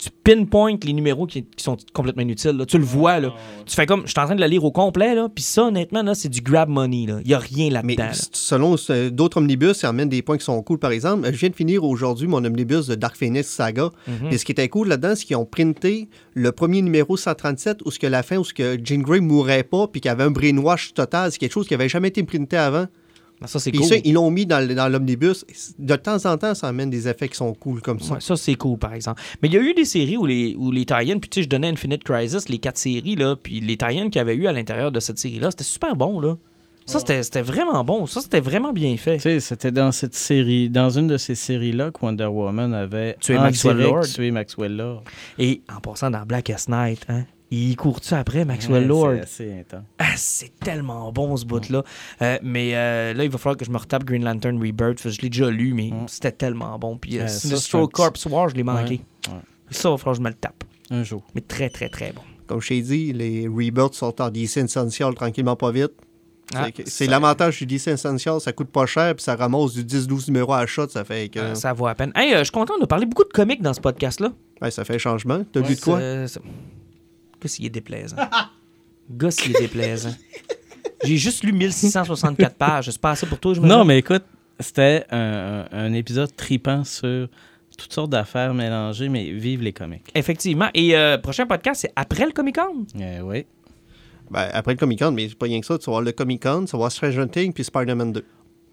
Tu pinpoint les numéros qui, qui sont complètement inutiles. là. Tu le vois, là. Tu fais comme. Je suis en train de le lire au complet, là. Puis ça, honnêtement, là, c'est du grab money, là. Il n'y a rien Mais là-dedans. là. selon euh, d'autres omnibus, ça amène des points qui sont cool. Par exemple, je viens de finir aujourd'hui mon omnibus de Dark Phoenix Saga. Mhm. Et ce qui était cool là-dedans, c'est qu'ils ont printé le premier numéro 137 où ce que la fin, où ce que Jean Grey mourrait pas, puis qu'il y avait un brainwash total. C'est quelque chose qui avait jamais été printé avant. Ah, Ça, c'est Puis cool. ça, ils l'ont mis dans, l'omnibus. De temps en temps, ça amène des effets qui sont cool comme ça. Ouais, ça, c'est cool, par exemple. Mais il y a eu des séries où les, où les tie puis tu sais, je donnais Infinite Crisis, les quatre séries, là, puis les tie qu'il y avait eu à l'intérieur de cette série-là, c'était super bon, là. Ça, c'était c'était vraiment bon. Ça, c'était vraiment bien fait. Tu sais, c'était dans cette série, dans une de ces séries-là que Wonder Woman avait Tué Maxwell Lord. tué Maxwell Lord. Et en passant dans Blackest Night, hein, il court-tu après Maxwell Ouais, Lord? C'est. Ah, c'est tellement bon ce bout-là. Euh, mais euh, là, il va falloir que je me retape Green Lantern Rebirth. Je l'ai déjà lu, mais Mm. c'était tellement bon. Puis euh, ça, Sinestro Corps War, je l'ai manqué. Ouais, ouais. Ça, il va falloir que je me le tape. Un jour. Mais très, très, très bon. Comme je t'ai dit, les Rebirths sont en DC Essential tranquillement pas vite. Ah, C'est l'avantage du DC Essential, ça coûte pas cher, puis ça ramasse du 10-12 numéros à shot, ça fait que Euh, ça vaut à peine. Hey, euh, je suis content, on a parlé beaucoup de comics dans ce podcast-là. ouais, ça fait un changement. T'as Ouais, vu de quoi? Gosse, il est déplaisant. Gosse, il est déplaisant. J'ai juste lu 1664 pages. C'est pas assez pour toi, je me Non, mais écoute, c'était un, épisode tripant sur toutes sortes d'affaires mélangées, mais vive les comics. Effectivement. Et euh, prochain podcast, c'est après le Comic-Con. Euh, oui. Ben, après le Comic-Con, mais c'est pas rien que ça. Tu vas voir le Comic-Con, tu vas voir Stranger Things, puis Spider-Man 2.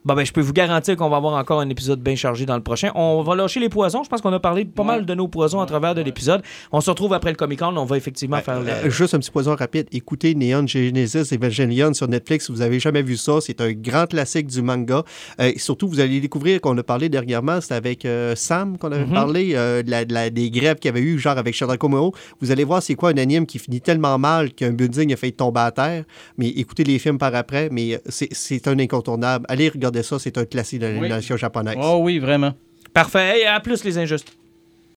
Bon, ben, je peux vous garantir qu'on va avoir encore un épisode bien chargé dans le prochain. On va lâcher les poisons. Je pense qu'on a parlé pas mal de nos poisons à travers de l'épisode. On se retrouve après le Comic-Con. On va effectivement faire le... Euh, juste un petit poison rapide. Écoutez Neon Genesis Evangelion sur Netflix si vous avez jamais vu ça. C'est un grand classique du manga. Euh, et surtout, vous allez découvrir qu'on a parlé dernièrement. C'était avec euh, Sam qu'on avait Mhm. parlé euh, de la- de la- des grèves qu'il y avait eu, genre avec Shadow Komuro. Vous allez voir c'est quoi un anime qui finit tellement mal qu'un building a fait tomber à terre. Mais écoutez les films par après. Mais c'est- c'est un incontournable. Allez regarder ça. C'est un classique de l'animation japonaise. Oh oui, vraiment. Parfait. Hey, à plus, les injustes.